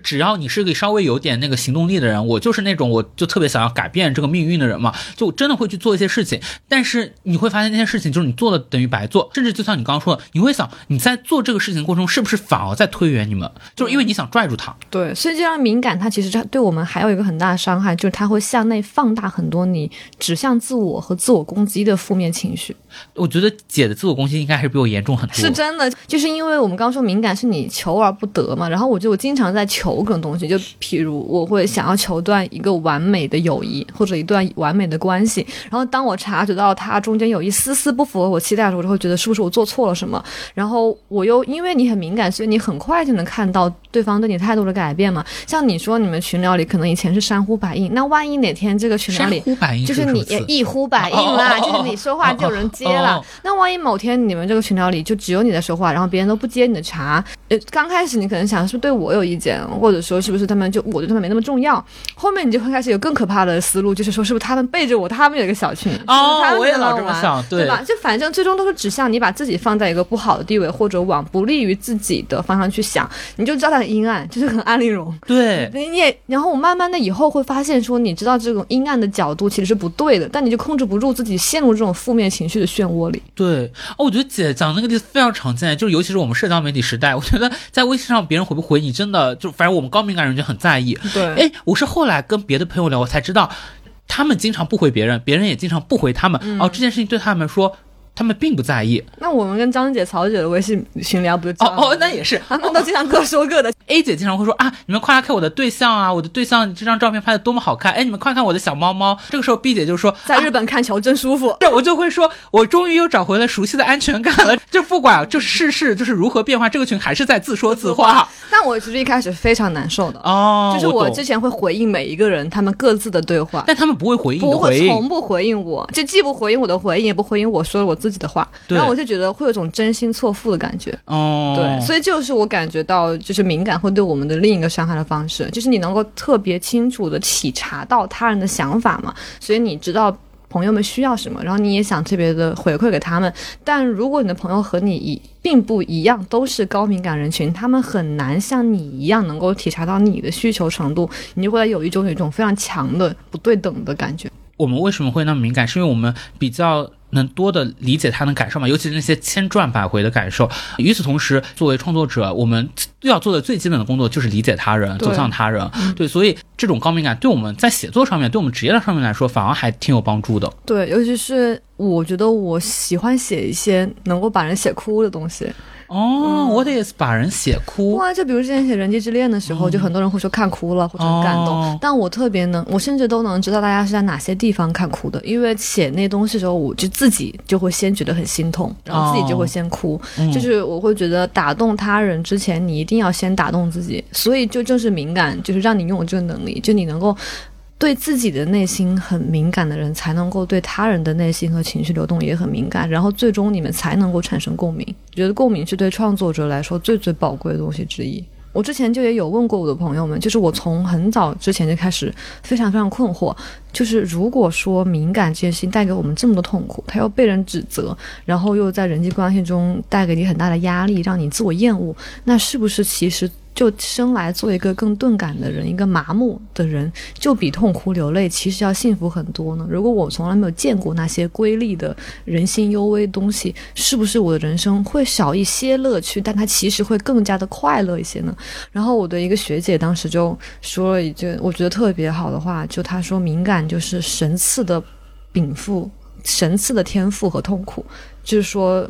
Speaker 2: 只要你是个稍微有点那个行动力的人，我就是那种我就特别想要改变这个命运的人嘛，就真的会去做一些事情。但是你会发现那些事情就是你做了等于白做，甚至就像你刚刚说的，你会想你在做这个事情过程中是不是反而在推远你们，就是因为你想拽住他。
Speaker 1: 对，所以这样敏感，它其实它对我们还有一个很大的伤害，就是它会向内放大很多你指向自我和自我攻击的负面情绪。
Speaker 2: 我觉得姐的自我攻击应该还是比我严重很多。
Speaker 1: 是真的，就是因为我们刚刚说敏感是你求而不得嘛，然后我就经常在求各种东西，就譬如我会想要求断一个完美的友谊或者一段完美的关系，然后当我察觉到它中间有一丝丝不符合我期待的时候，我就会觉得是不是我做错了什么，然后我又因为你很敏感，所以你很快就能看到对方对你态度的改变嘛。像你说你们群聊里可能以前是山呼百应，那万一哪天这个群聊里就是你一呼百应啦，就是你说话就有人接了。那万一某天你们这个群聊里就只有你在说话，然后别人都不接你的茬，呃，刚开始你可能想是不是对我有意见，或者说是不是他们就我对他们没那么重要，后面你就会开始有更可怕的思路，就是说是不是他们背着我，他们有一个小群，
Speaker 2: 哦我也老
Speaker 1: 玩
Speaker 2: 这么想对
Speaker 1: 对吧？就反正最终都是指向你把自己放在一个不好的地位，或者往不利于自己的方向去想，你就知道它很阴暗，就是很安利容。
Speaker 2: 对，
Speaker 1: 你也，然后我慢慢的以后会发现说，你知道这种阴暗的角度其实是不对的，但你就控制不住自己陷入这种负面情绪的漩涡里。
Speaker 2: 对，哦，我觉得姐讲那个例子非常常见，就是尤其是我们社交媒体时代，我觉得在微信上别人回不回你，真的就反正我们高敏感人就很在意。
Speaker 1: 对
Speaker 2: 哎，我是后来跟别的朋友聊，我才知道，他们经常不回别人，别人也经常不回他们。
Speaker 1: 嗯
Speaker 2: 哦，这件事情对他们来说，他们并不在意。
Speaker 1: 那我们跟张姐、曹姐的微信群聊不就
Speaker 2: 哦哦，那也是。
Speaker 1: 他们都经常各说各的。
Speaker 2: A 姐经常会说啊，你们快来看我的对象啊，我的对象这张照片拍的多么好看，哎，你们快看我的小猫猫。这个时候 B 姐就说，
Speaker 1: 在日本看球真舒服。
Speaker 2: 这我就会说，我终于又找回了熟悉的安全感了。就不管就是世事就是如何变化，这个群还是在自说自话。
Speaker 1: 但我其实一开始非常难受的，
Speaker 2: 哦，
Speaker 1: 就是我之前会回应每一个人他们各自的对话。
Speaker 2: 但他们不会回应你
Speaker 1: 不。会从不回应我，就既不回应我的回应，也不回应我说了我自己的话，然后我就觉得会有种真心错付的感觉。
Speaker 2: 哦，
Speaker 1: 对，所以就是我感觉到，就是敏感会对我们的另一个伤害的方式，就是你能够特别清楚的体察到他人的想法嘛，所以你知道。朋友们需要什么，然后你也想特别的回馈给他们。但如果你的朋友和你一并不一样，都是高敏感人群，他们很难像你一样能够体察到你的需求程度，你就会有一种有一种非常强的不对等的感觉。
Speaker 2: 我们为什么会那么敏感？是因为我们比较能多的理解他的感受嘛，尤其是那些千转百回的感受。与此同时，作为创作者，我们要做的最基本的工作就是理解他人，走向他人。对，所以这种高敏感对我们在写作上面，对我们职业的上面来说，反而还挺有帮助的。
Speaker 1: 对，尤其是我觉得我喜欢写一些能够把人写哭的东西。
Speaker 2: 哦，我得把人写哭。
Speaker 1: 哇，就比如之前写《人际之恋》的时候，就很多人会说看哭了或者很感动，
Speaker 2: 哦。
Speaker 1: 但我特别能，我甚至都能知道大家是在哪些地方看哭的，因为写那东西的时候，我就自己就会先觉得很心痛，然后自己就会先哭，
Speaker 2: 嗯。
Speaker 1: 就是我会觉得打动他人之前，你一定要先打动自己，所以就正是敏感，就是让你拥有这个能力，就你能够。对自己的内心很敏感的人，才能够对他人的内心和情绪流动也很敏感，然后最终你们才能够产生共鸣。我觉得共鸣是对创作者来说最最宝贵的东西之一。我之前就也有问过我的朋友们，就是我从很早之前就开始非常非常困惑，就是如果说敏感这件事情带给我们这么多痛苦，它又被人指责，然后又在人际关系中带给你很大的压力，让你自我厌恶，那是不是其实就生来做一个更钝感的人，一个麻木的人，就比痛哭流泪其实要幸福很多呢？如果我从来没有见过那些瑰丽的人心幽微东西，是不是我的人生会少一些乐趣，但它其实会更加的快乐一些呢？然后我的一个学姐当时就说了一句我觉得特别好的话，就她说敏感就是神赐的禀赋，神赐的天赋和痛苦，就是说。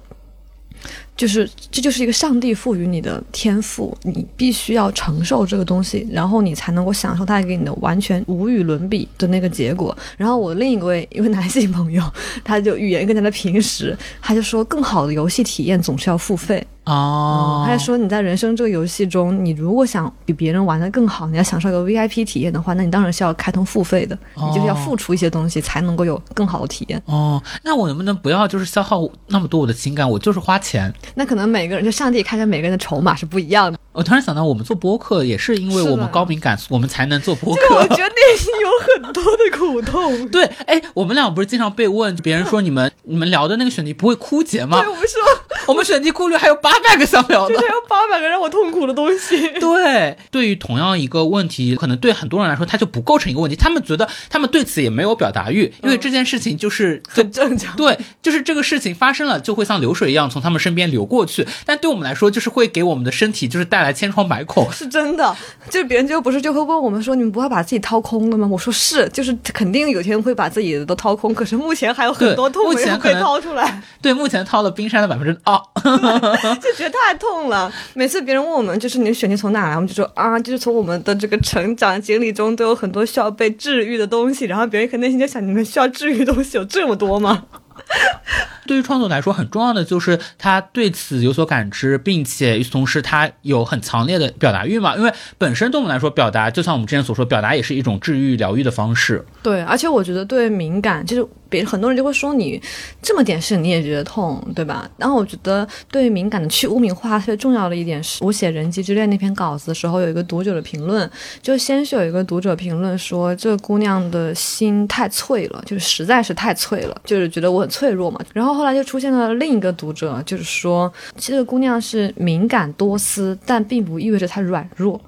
Speaker 1: 就是这就是一个上帝赋予你的天赋，你必须要承受这个东西，然后你才能够享受它给你的完全无与伦比的那个结果。然后我另一位一位男性朋友，他就语言更加的平实，他就说更好的游戏体验总是要付费。
Speaker 2: 哦，
Speaker 1: 他就说你在人生这个游戏中，你如果想比别人玩的更好，你要享受一个 VIP 体验的话，那你当然是要开通付费的，你就是要付出一些东西才能够有更好的体验。
Speaker 2: 哦，那我能不能不要就是消耗那么多我的情感，我就是花钱？
Speaker 1: 那可能每个人就上帝看着每个人的筹码是不一样的。
Speaker 2: 我突然想到，我们做播客也是因为我们高敏感，我们才能做播
Speaker 1: 这个我。觉得内心有很多的苦痛。
Speaker 2: 对，哎，我们俩不是经常被问，别人说你们 你们聊的那个选题不会枯竭吗？
Speaker 1: 对，我们说
Speaker 2: 我们选题库里还有八百个想聊的
Speaker 1: 就。是有八百个让我痛苦的东西。
Speaker 2: 对，对于同样一个问题，可能对很多人来说，它就不构成一个问题。他们觉得他们对此也没有表达欲，因为这件事情就是就
Speaker 1: 很正常。
Speaker 2: 对，就是这个事情发生了，就会像流水一样从他们身边流过去。但对我们来说，就是会给我们的身体就是带来千疮百孔。
Speaker 1: 是真的，就别人就不是就会问我们说，你们不会把自己掏空了吗？我说是，就是肯定有天会把自己的都掏空，可是目前还有很多痛没有被掏出来，
Speaker 2: 对，目前掏了冰山的百分之二。
Speaker 1: 就觉得太痛了。每次别人问我们，就是你的血气从哪来，我们就说啊，就是从我们的这个成长经历中都有很多需要被治愈的东西。然后别人可能内心就想，你们需要治愈的东西有这么多吗？
Speaker 2: 对于创作来说，很重要的就是他对此有所感知，并且与此同时，他有很强烈的表达欲嘛。因为本身对我们来说，表达就像我们之前所说，表达也是一种治愈、疗愈的方式。
Speaker 1: 对，而且我觉得对敏感，就是别很多人就会说你这么点事你也觉得痛，对吧？然后我觉得对于敏感的去污名化特别重要的一点是，我写《人机之恋》那篇稿子的时候，有一个读者的评论，就先是有一个读者评论说这姑娘的心太脆了，就是实在是太脆了，就是觉得我很脆弱嘛。然后后来就出现了另一个读者，就是说这个姑娘是敏感多思，但并不意味着她软弱。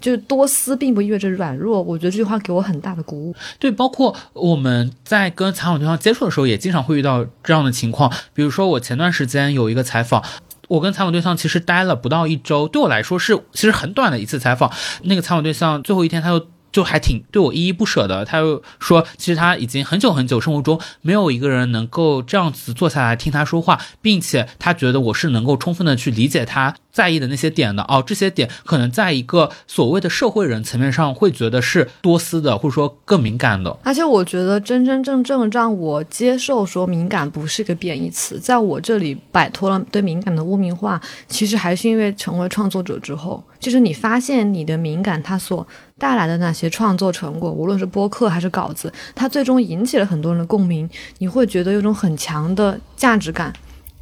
Speaker 1: 就是多思并不意味着软弱。我觉得这句话给我很大的鼓舞。
Speaker 2: 对，包括我们在跟采访对象接触的时候，也经常会遇到这样的情况。比如说，我前段时间有一个采访。我跟采访对象其实待了不到一周，对我来说是其实很短的一次采访。那个采访对象最后一天他又就还挺对我依依不舍的，他又说，其实他已经很久很久生活中没有一个人能够这样子坐下来听他说话，并且他觉得我是能够充分的去理解他在意的那些点的。哦，这些点可能在一个所谓的社会人层面上会觉得是多思的，或者说更敏感的。
Speaker 1: 而且我觉得真真正正让我接受说敏感不是一个贬义词，在我这里摆脱了对敏感的污名化，其实还是因为成为创作者之后，就是你发现你的敏感它所带来的那些创作成果，无论是播客还是稿子，它最终引起了很多人的共鸣，你会觉得有种很强的价值感。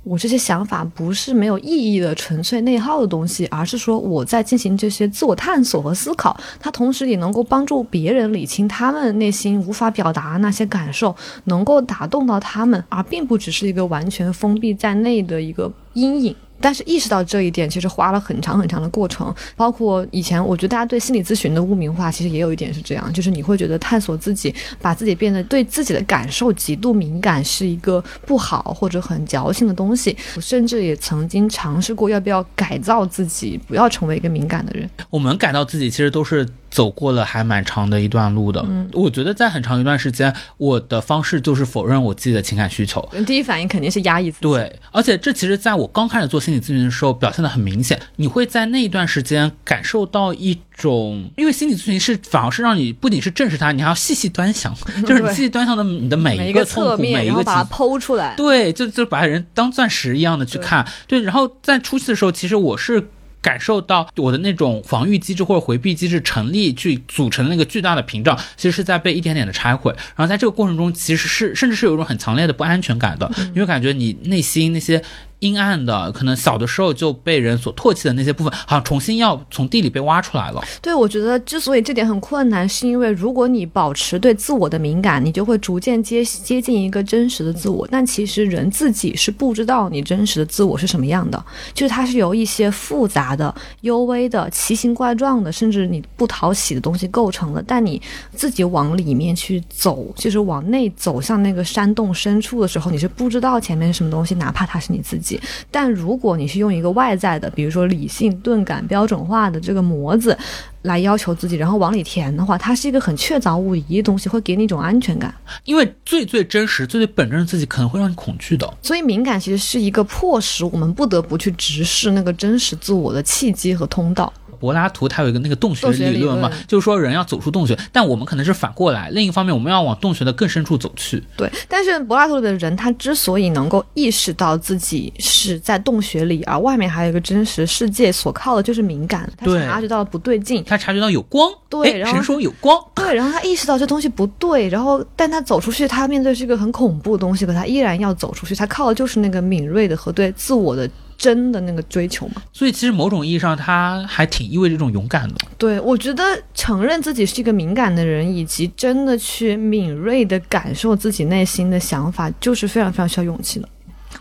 Speaker 1: 我这些想法不是没有意义的纯粹内耗的东西，而是说我在进行这些自我探索和思考，它同时也能够帮助别人理清他们内心无法表达那些感受，能够打动到他们，而并不只是一个完全封闭在内的一个阴影。但是意识到这一点，其实花了很长很长的过程。包括以前，我觉得大家对心理咨询的污名化，其实也有一点是这样，就是你会觉得探索自己，把自己变得对自己的感受极度敏感，是一个不好或者很矫情的东西。我甚至也曾经尝试过，要不要改造自己，不要成为一个敏感的人。
Speaker 2: 我们改造自己其实都是走过了还蛮长的一段路的。
Speaker 1: 嗯
Speaker 2: 我觉得在很长一段时间，我的方式就是否认我自己的情感需求。
Speaker 1: 第一反应肯定是压抑自己。
Speaker 2: 对，而且这其实在我刚开始做心理咨询的时候表现的很明显。你会在那一段时间感受到一种，因为心理咨询是反而是让你不仅是正视它，你还要细细端详，就是你细细端详的你的每
Speaker 1: 每一
Speaker 2: 个痛苦，
Speaker 1: 侧面，
Speaker 2: 每一个
Speaker 1: 把它
Speaker 2: 疾
Speaker 1: 剖出来。
Speaker 2: 对，就就把人当钻石一样的去看，对，然后在初期的时候，其实我是。感受到我的那种防御机制或者回避机制成立，去组成那个巨大的屏障，其实是在被一点点的拆毁。然后在这个过程中，其实是甚至是有一种很强烈的不安全感的，因为感觉你内心那些阴暗的，可能小的时候就被人所唾弃的那些部分，好像重新要从地里被挖出来了。
Speaker 1: 对，我觉得之所以这点很困难，是因为如果你保持对自我的敏感，你就会逐渐接接近一个真实的自我。但其实人自己是不知道你真实的自我是什么样的，就是它是由一些复杂的、幽微的、奇形怪状的，甚至你不讨喜的东西构成的。但你自己往里面去走，就是往内走向那个山洞深处的时候，你是不知道前面是什么东西，哪怕它是你自己。但如果你是用一个外在的，比如说理性、钝感、标准化的这个模子来要求自己，然后往里填的话，它是一个很确凿无疑的东西，会给你一种安全感。
Speaker 2: 因为最最真实、最最本真的自己可能会让你恐惧的。
Speaker 1: 所以敏感其实是一个迫使我们不得不去直视那个真实自我的契机和通道。
Speaker 2: 柏拉图他有一个那个洞穴
Speaker 1: 理
Speaker 2: 理论嘛，
Speaker 1: 论
Speaker 2: 就是说人要走出洞穴，但我们可能是反过来，另一方面我们要往洞穴的更深处走去。
Speaker 1: 对，但是柏拉图里的人，他之所以能够意识到自己是在洞穴里，而外面还有一个真实世界，所靠的就是敏感。他察觉到了不对劲，
Speaker 2: 他察觉到有光，哎
Speaker 1: 对然后
Speaker 2: 神说有光，
Speaker 1: 对，然后他意识到这东西不对，然后但他走出去，他面对是一个很恐怖的东西，可他依然要走出去，他靠的就是那个敏锐的和对自我的真的那个追求嘛。
Speaker 2: 所以其实某种意义上，他还挺意味着一种勇敢的。
Speaker 1: 对，我觉得承认自己是一个敏感的人，以及真的去敏锐的感受自己内心的想法，就是非常非常需要勇气的。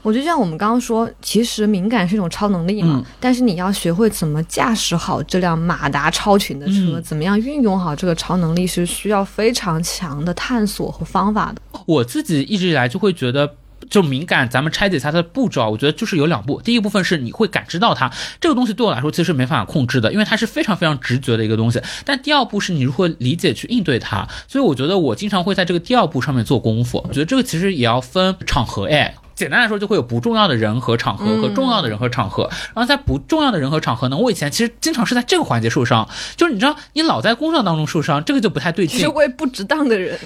Speaker 1: 我我觉得像我们刚刚说，其实敏感是一种超能力嘛，
Speaker 2: 嗯
Speaker 1: 但是你要学会怎么驾驶好这辆马达超群的车，
Speaker 2: 嗯
Speaker 1: 怎么样运用好这个超能力，是需要非常强的探索和方法的。
Speaker 2: 我自己一直以来就会觉得。就敏感，咱们拆解一下它的步骤啊，我觉得就是有两步。第一部分是你会感知到它，这个东西对我来说其实没办法控制的，因为它是非常非常直觉的一个东西。但第二步是你如何理解去应对它，所以我觉得我经常会在这个第二步上面做功夫。我觉得这个其实也要分场合，哎。简单来说，就会有不重要的人和场合和重要的人和场合。然后在不重要的人和场合呢，我以前其实经常是在这个环节受伤，就是你知道，你老在工作当中受伤，这个就不太对劲。
Speaker 1: 为不值当的人，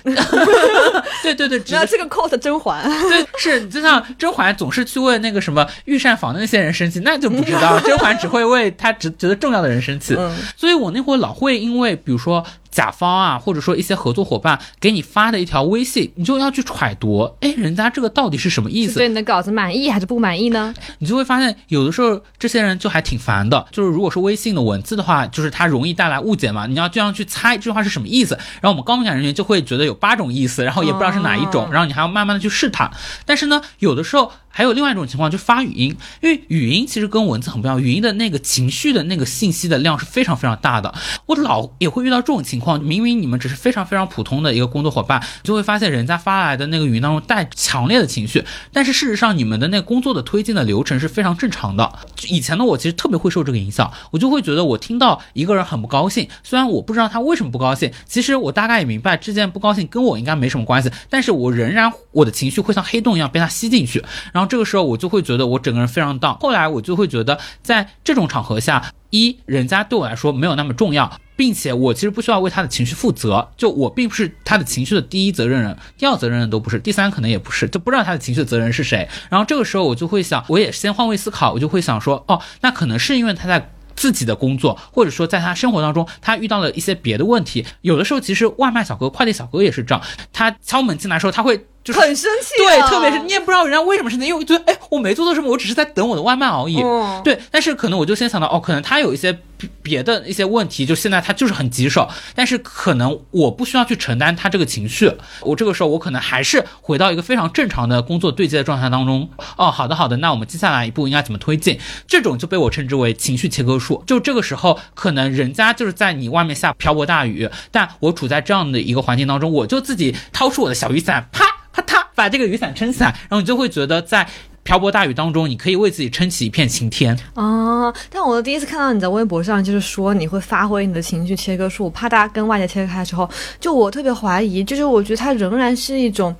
Speaker 2: 对 对对，
Speaker 1: 那这个 quote 甄嬛，
Speaker 2: 对，是就像甄嬛总是去为那个什么御膳房的那些人生气，那就不值当甄嬛只会为她只觉得重要的人生气。
Speaker 1: 嗯
Speaker 2: 所以我那会儿老会因为比如说甲方啊，或者说一些合作伙伴给你发的一条微信，你就要去揣度，哎，人家这个到底是什么意思？
Speaker 1: 对你的稿子满意还是不满意呢？
Speaker 2: 你就会发现，有的时候这些人就还挺烦的。就是如果是微信的文字的话，就是它容易带来误解嘛，你要这样去猜这句话是什么意思。然后我们高敏感人员就会觉得有八种意思，然后也不知道是哪一种，
Speaker 1: 哦
Speaker 2: 然后你还要慢慢的去试探。但是呢，有的时候还有另外一种情况，就发语音，因为语音其实跟文字很不一样，语音的那个情绪的那个信息的量是非常非常大的。我老也会遇到这种情况，明明你们只是非常非常普通的一个工作伙伴，就会发现人家发来的那个语音当中带强烈的情绪，但是事实上你们的那个工作的推进的流程是非常正常的。以前的我其实特别会受这个影响，我就会觉得我听到一个人很不高兴，虽然我不知道他为什么不高兴，其实我大概也明白这件不高兴跟我应该没什么关系，但是我仍然我的情绪会像黑洞一样被他吸进去，然后然后这个时候我就会觉得我整个人非常荡。后来我就会觉得在这种场合下，一人家对我来说没有那么重要。并且我其实不需要为他的情绪负责，就我并不是他的情绪的第一责任人，第二责任人都不是，第三可能也不是，就不知道他的情绪的责任是谁。然后这个时候我就会想，我也先换位思考，我就会想说，哦，那可能是因为他在。自己的工作，或者说在他生活当中，他遇到了一些别的问题。有的时候，其实外卖小哥、快递小哥也是这样，他敲门进来的时候，他会就是
Speaker 1: 很生气
Speaker 2: 对，
Speaker 1: 啊
Speaker 2: 特别是你也不知道人家为什么生气，因为我觉得，哎，我没做错什么，我只是在等我的外卖而已。
Speaker 1: 嗯
Speaker 2: 对，但是可能我就先想到，哦，可能他有一些别别的一些问题，就现在他就是很棘手，但是可能我不需要去承担他这个情绪，我这个时候我可能还是回到一个非常正常的工作对接的状态当中。哦，好的好的，那我们接下来一步应该怎么推进？这种就被我称之为情绪切割术。就这个时候，可能人家就是在你外面下瓢泼大雨，但我处在这样的一个环境当中，我就自己掏出我的小雨伞，啪把这个雨伞撑起来，然后你就会觉得在。瓢泼大雨当中，你可以为自己撑起一片晴天。
Speaker 1: 啊！但我第一次看到你在微博上，就是说你会发挥你的情绪切割术，怕大家跟外界切开的时候，就我特别怀疑，就是我觉得它仍然是一种。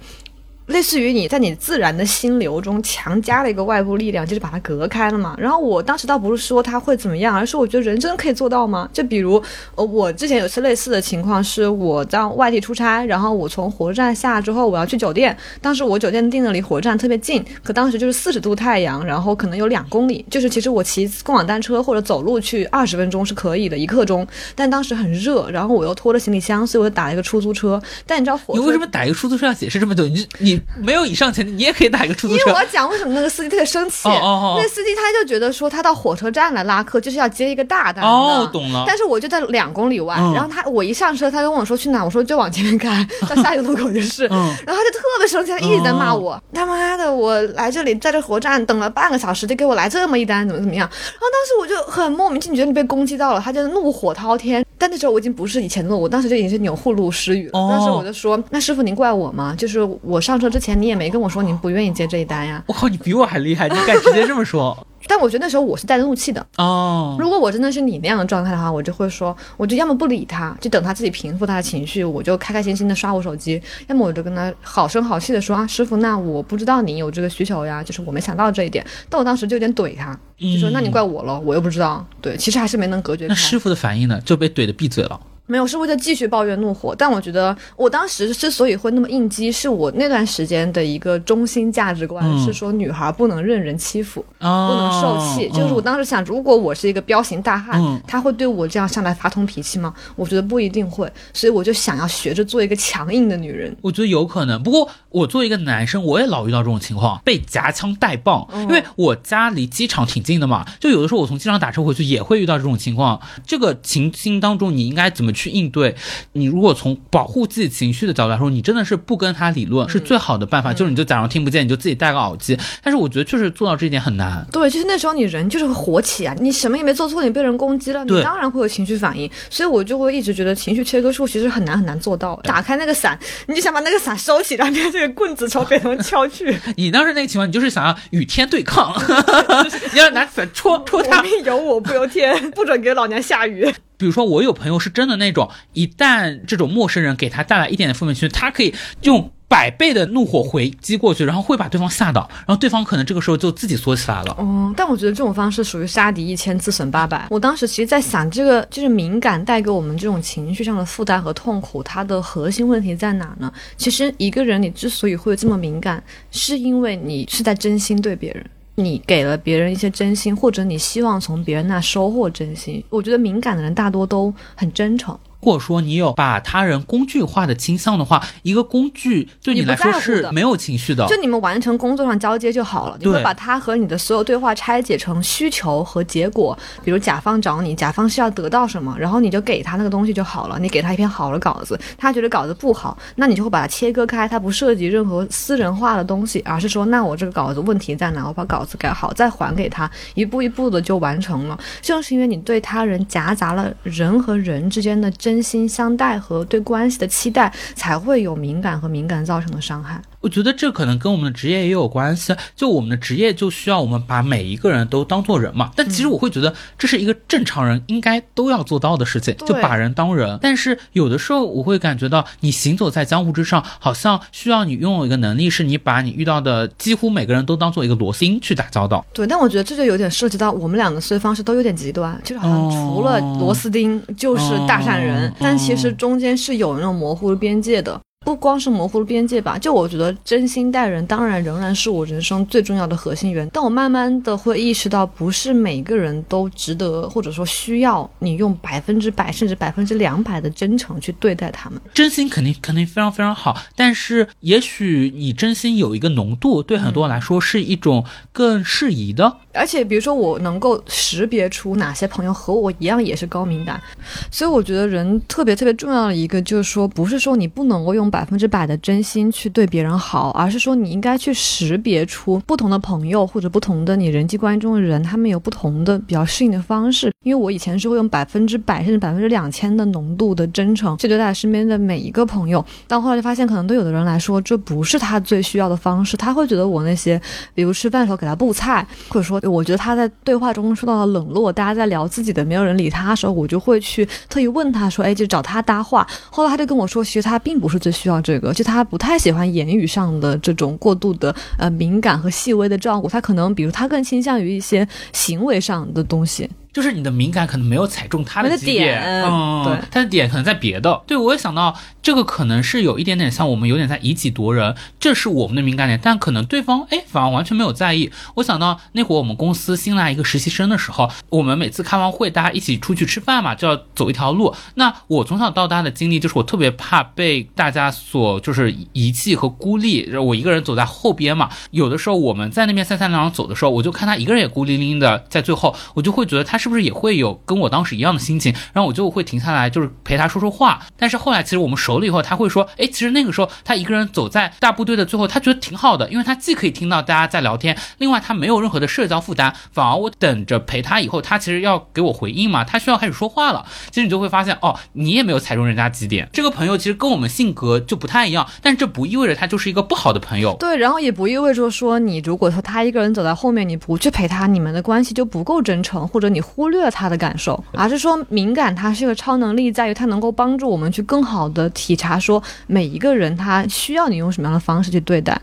Speaker 1: 类似于你在你自然的心流中强加了一个外部力量，就是把它隔开了嘛。然后我当时倒不是说它会怎么样，而是我觉得人真可以做到吗？就比如，呃，我之前有次类似的情况，是我在外地出差，然后我从火车站下之后，我要去酒店。当时我酒店订的离火车站特别近，可当时就是四十度太阳，然后可能有两公里，就是其实我骑共享单车或者走路去二十分钟是可以的，一刻钟。但当时很热，然后我又拖着行李箱，所以我就打了一个出租车。但你知道火
Speaker 2: 你为什么打一个出租车要解释这么久？你你 没有以上前提，你也可以打一个出租车
Speaker 1: 因为我。要讲为什么那个司机特别生气，
Speaker 2: 哦哦哦
Speaker 1: 那个司机他就觉得说他到火车站来拉客就是要接一个大单的
Speaker 2: 哦懂了
Speaker 1: 但是我就在两公里外，
Speaker 2: 嗯
Speaker 1: 然后他我一上车，他跟我说去哪，我说就往前面开，到下一个路口就是，
Speaker 2: 嗯
Speaker 1: 然后他就特别生气，他一直在骂我，他妈的，我来这里在这火车站等了半个小时，就给我来这么一单，怎么怎么样？然后当时我就很莫名其妙觉得你被攻击到了，他就怒火滔天。但那时候我已经不是以前的我，我当时就已经是钮祜禄失语了。
Speaker 2: 哦
Speaker 1: 当时我就说：“那师傅您怪我吗？就是我上车之前你也没跟我说您不愿意接这一单呀。
Speaker 2: 我靠，你比我还厉害，你敢直接这么说？”
Speaker 1: 但我觉得那时候我是带着怒气的。
Speaker 2: 哦，
Speaker 1: 如果我真的是你那样的状态的话，我就会说，我就要么不理他，就等他自己平复他的情绪，我就开开心心的刷我手机；要么我就跟他好声好气的说啊，师傅，那我不知道你有这个需求呀，就是我没想到这一点。但我当时就有点怼他，就说
Speaker 2: 嗯
Speaker 1: 那你怪我了，我又不知道。对，其实还是没能隔绝开。
Speaker 2: 那师傅的反应呢？就被怼的闭嘴了。
Speaker 1: 没有，是为了继续抱怨怒火。但我觉得我当时之所以会那么应激，是我那段时间的一个中心价值观、
Speaker 2: 嗯
Speaker 1: 是说女孩不能任人欺负。
Speaker 2: 哦，
Speaker 1: 不能受气。就是我当时想，如果我是一个彪形大汉，
Speaker 2: 嗯
Speaker 1: 他会对我这样上来发通脾气吗？我觉得不一定会，所以我就想要学着做一个强硬的女人。
Speaker 2: 我觉得有可能，不过我作为一个男生，我也老遇到这种情况，被夹枪带棒。因为我家离机场挺近的嘛，就有的时候我从机场打车回去也会遇到这种情况。这个情境当中，你应该怎么去应对。你如果从保护自己情绪的角度来说，你真的是不跟他理论是最好的办法，就是你就假装听不见，你就自己戴个耳机。但是我觉得确实做到这一点很难。
Speaker 1: 对，就是那时候你人就是会火起啊，你什么也没做错，你被人攻击了，你当然会有情绪反应。所以我就会一直觉得情绪切割术其实很难很难做到。打开那个伞，你就想把那个伞收起，然后变这个棍子朝别人 敲去。
Speaker 2: 你当时那个情况，你就是想要与天对抗，你要拿伞戳戳
Speaker 1: 我
Speaker 2: 他。
Speaker 1: 命由我不由天，不准给老娘下雨。
Speaker 2: 比如说，我有朋友是真的那种，一旦这种陌生人给他带来一点点负面情绪，他可以用百倍的怒火回击过去，然后会把对方吓到，然后对方可能这个时候就自己缩起来了。
Speaker 1: 哦，但我觉得这种方式属于杀敌一千，自损八百。我当时其实在想，这个就是敏感带给我们这种情绪上的负担和痛苦，它的核心问题在哪呢？其实一个人你之所以会这么敏感，是因为你是在真心对别人。你给了别人一些真心，或者你希望从别人那收获真心。我觉得敏感的人大多都很真诚。
Speaker 2: 或者说你有把他人工具化的倾向的话，一个工具对
Speaker 1: 你
Speaker 2: 来说是没有情绪的。
Speaker 1: 就你们完成工作上交接就好了，你会把它和你的所有对话拆解成需求和结果。比如甲方找你，甲方是要得到什么，然后你就给他那个东西就好了。你给他一篇好的稿子，他觉得稿子不好，那你就会把它切割开，它不涉及任何私人化的东西，而是说，那我这个稿子问题在哪？我把稿子改好，再还给他，一步一步的就完成了。正是因为你对他人夹杂了人和人之间的真真心相待和对关系的期待，才会有敏感和敏感造成的伤害。
Speaker 2: 我觉得这可能跟我们的职业也有关系。就我们的职业就需要我们把每一个人都当做人嘛。但其实我会觉得这是一个正常人应该都要做到的事情，
Speaker 1: 对
Speaker 2: 就把人当人。但是有的时候我会感觉到，你行走在江湖之上，好像需要你拥有一个能力，是你把你遇到的几乎每个人都当做一个螺丝钉去打交道。
Speaker 1: 对，但我觉得这就有点涉及到我们两个思维方式都有点极端，就是好像除了螺丝钉就是大善人，
Speaker 2: 哦
Speaker 1: 但其实中间是有那种模糊的边界的。不光是模糊的边界吧，就我觉得真心待人，当然仍然是我人生最重要的核心原。但我慢慢的会意识到，不是每个人都值得，或者说需要你用百分之百甚至百分之两百的真诚去对待他们。
Speaker 2: 真心肯定肯定非常非常好，但是也许你真心有一个浓度，对很多人来说是一种更适宜的。
Speaker 1: 而且比如说我能够识别出哪些朋友和我一样也是高敏感，所以我觉得人特别特别重要的一个就是说，不是说你不能够用百分之百的真心去对别人好，而是说你应该去识别出不同的朋友或者不同的你人际关系中的人，他们有不同的比较适应的方式。因为我以前是会用百分之百甚至百分之两千的浓度的真诚去对待身边的每一个朋友，但后来就发现，可能对有的人来说，这不是他最需要的方式，他会觉得我那些，比如吃饭的时候给他布菜，或者说我觉得他在对话中受到了冷落，大家在聊自己的，没有人理他的时候，我就会去特意问他说，哎，就找他搭话。后来他就跟我说，其实他并不是最需要这个，就他不太喜欢言语上的这种过度的呃敏感和细微的照顾，他可能比如他更倾向于一些行为上的东西。
Speaker 2: 就是你的敏感可能没有踩中他
Speaker 1: 没得
Speaker 2: 基点，嗯，
Speaker 1: 对
Speaker 2: 他的点可能在别的。对我也想到这个可能是有一点点像我们有点在以己度人，这是我们的敏感点，但可能对方哎反而完全没有在意。我想到那会儿我们公司新来一个实习生的时候，我们每次开完会，大家一起出去吃饭嘛，就要走一条路。那我从小到大的经历就是我特别怕被大家所就是遗弃和孤立，我一个人走在后边嘛。有的时候我们在那边三三两两走的时候，我就看他一个人也孤零零的在最后，我就会觉得他是不是也会有跟我当时一样的心情，然后我就会停下来，就是陪他说说话。但是后来其实我们熟了以后，他会说，哎，其实那个时候他一个人走在大部队的最后，他觉得挺好的，因为他既可以听到大家在聊天，另外他没有任何的社交负担，反而我等着陪他以后，他其实要给我回应嘛，他需要开始说话了。其实你就会发现，哦，你也没有踩中人家几点。这个朋友其实跟我们性格就不太一样，但这不意味着他就是一个不好的朋友。
Speaker 1: 对，然后也不意味着说你如果说他一个人走在后面，你不去陪他，你们的关系就不够真诚，或者你忽略他的感受，而是说敏感它是一个超能力，在于它能够帮助我们去更好的体察说每一个人他需要你用什么样的方式去对待。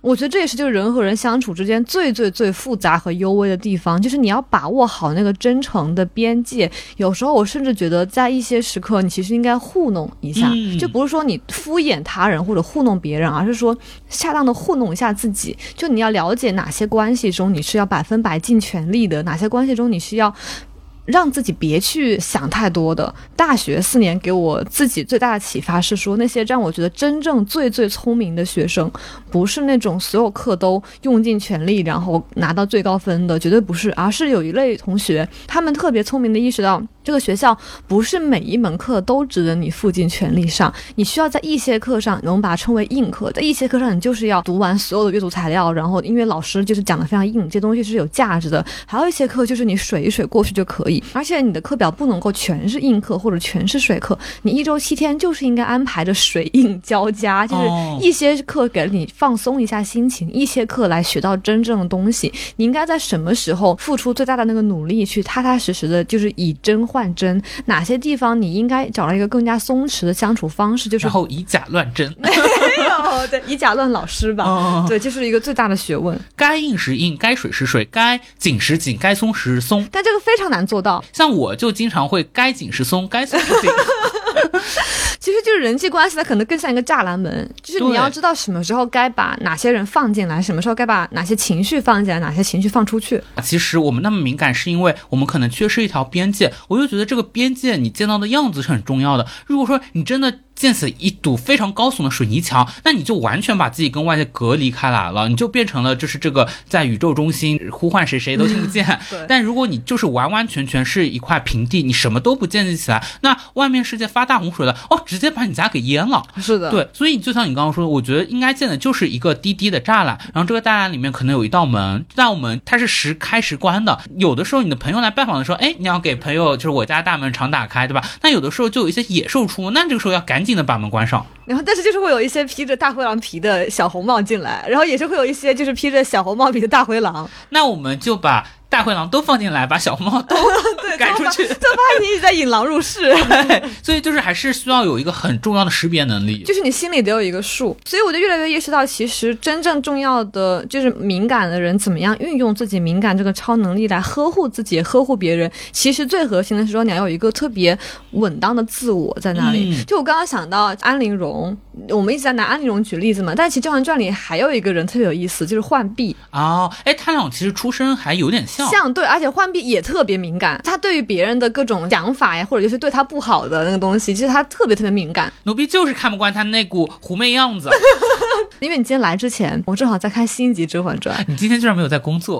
Speaker 1: 我觉得这也是就是人和人相处之间最最最复杂和幽微的地方，就是你要把握好那个真诚的边界。有时候我甚至觉得，在一些时刻，你其实应该糊弄一下，
Speaker 2: 嗯
Speaker 1: 就不是说你敷衍他人或者糊弄别人，而是说恰当的糊弄一下自己。就你要了解哪些关系中你是要百分百尽全力的，哪些关系中你是要。让自己别去想太多的。大学四年给我自己最大的启发是说，那些让我觉得真正最最聪明的学生，不是那种所有课都用尽全力，然后拿到最高分的，绝对不是，而是有一类同学，他们特别聪明的意识到，这个学校不是每一门课都值得你付尽全力上，你需要在一些课上，我们把它称为硬课，在一些课上你就是要读完所有的阅读材料，然后因为老师就是讲的非常硬，这东西是有价值的。还有一些课就是你水一水过去就可以，而且你的课表不能够全是硬课或者全是水课，你一周七天就是应该安排着水硬交加，就是
Speaker 2: 哦
Speaker 1: 一些课给了你放松一下心情，一些课来学到真正的东西。你应该在什么时候付出最大的那个努力，去踏踏实实的，就是以真换真。哪些地方你应该找到一个更加松弛的相处方式，就是
Speaker 2: 然后以假乱真，
Speaker 1: 没 有对以假乱老师吧。
Speaker 2: 哦
Speaker 1: 对，这是一个最大的学问，
Speaker 2: 该硬时硬，该水时水，该紧时紧，该松时松。
Speaker 1: 但这个非常难做到。
Speaker 2: 像我就经常会该紧时松，该松时紧。
Speaker 1: 其实就是人际关系，它可能更像一个栅栏门，就是你要知道什么时候该把哪些人放进来，什么时候该把哪些情绪放进来，哪些情绪放出去。
Speaker 2: 其实我们那么敏感，是因为我们可能缺失一条边界。我就觉得这个边界，你见到的样子是很重要的。如果说你真的建起一堵非常高耸的水泥墙，那你就完全把自己跟外界隔离开来了，你就变成了就是这个在宇宙中心呼唤谁谁都听不见。
Speaker 1: 对
Speaker 2: 但如果你就是完完全全是一块平地，你什么都不建立起来，那外面世界发大洪水了，哦，直接把你家给淹了。
Speaker 1: 是的，
Speaker 2: 对，所以就像你刚刚说的，我觉得应该建的就是一个低低的栅栏，然后这个栅栏里面可能有一道门，道门它是时开时关的。有的时候你的朋友来拜访的时候，哎，你要给朋友就是我家大门常打开，对吧？那有的时候就有一些野兽出没，那这个时候要赶紧的把门关上。
Speaker 1: 然后但是就是会有一些披着大灰狼皮的小红帽进来，然后也是会有一些就是披着小红帽皮的大灰狼，
Speaker 2: 那我们就把大灰狼都放进来，把小红帽都 赶出去。
Speaker 1: 就发现你一直在引狼入室。
Speaker 2: 所以就是还是需要有一个很重要的识别能力。
Speaker 1: 就是你心里得有一个数，所以我就越来越意识到，其实真正重要的就是敏感的人怎么样运用自己敏感这个超能力来呵护自己、呵护别人。其实最核心的是说，你要有一个特别稳当的自我在那里。
Speaker 2: 嗯
Speaker 1: 就我刚刚想到安陵容，我们一直在拿安陵容举例子嘛，但其实《甄嬛传》里还有一个人特别有意思，就是浣碧。
Speaker 2: 哦，哎，他俩其实出身还有点像。
Speaker 1: 像对，而且浣碧也特别敏感，他对于别人的各种想法呀，或者就是对他不好的那个东西，其实他特别特别敏感。
Speaker 2: 奴婢就是看不惯他那股狐媚样子。
Speaker 1: 因为你今天来之前，我正好在看新一集《甄嬛传》，
Speaker 2: 你今天居然没有在工作。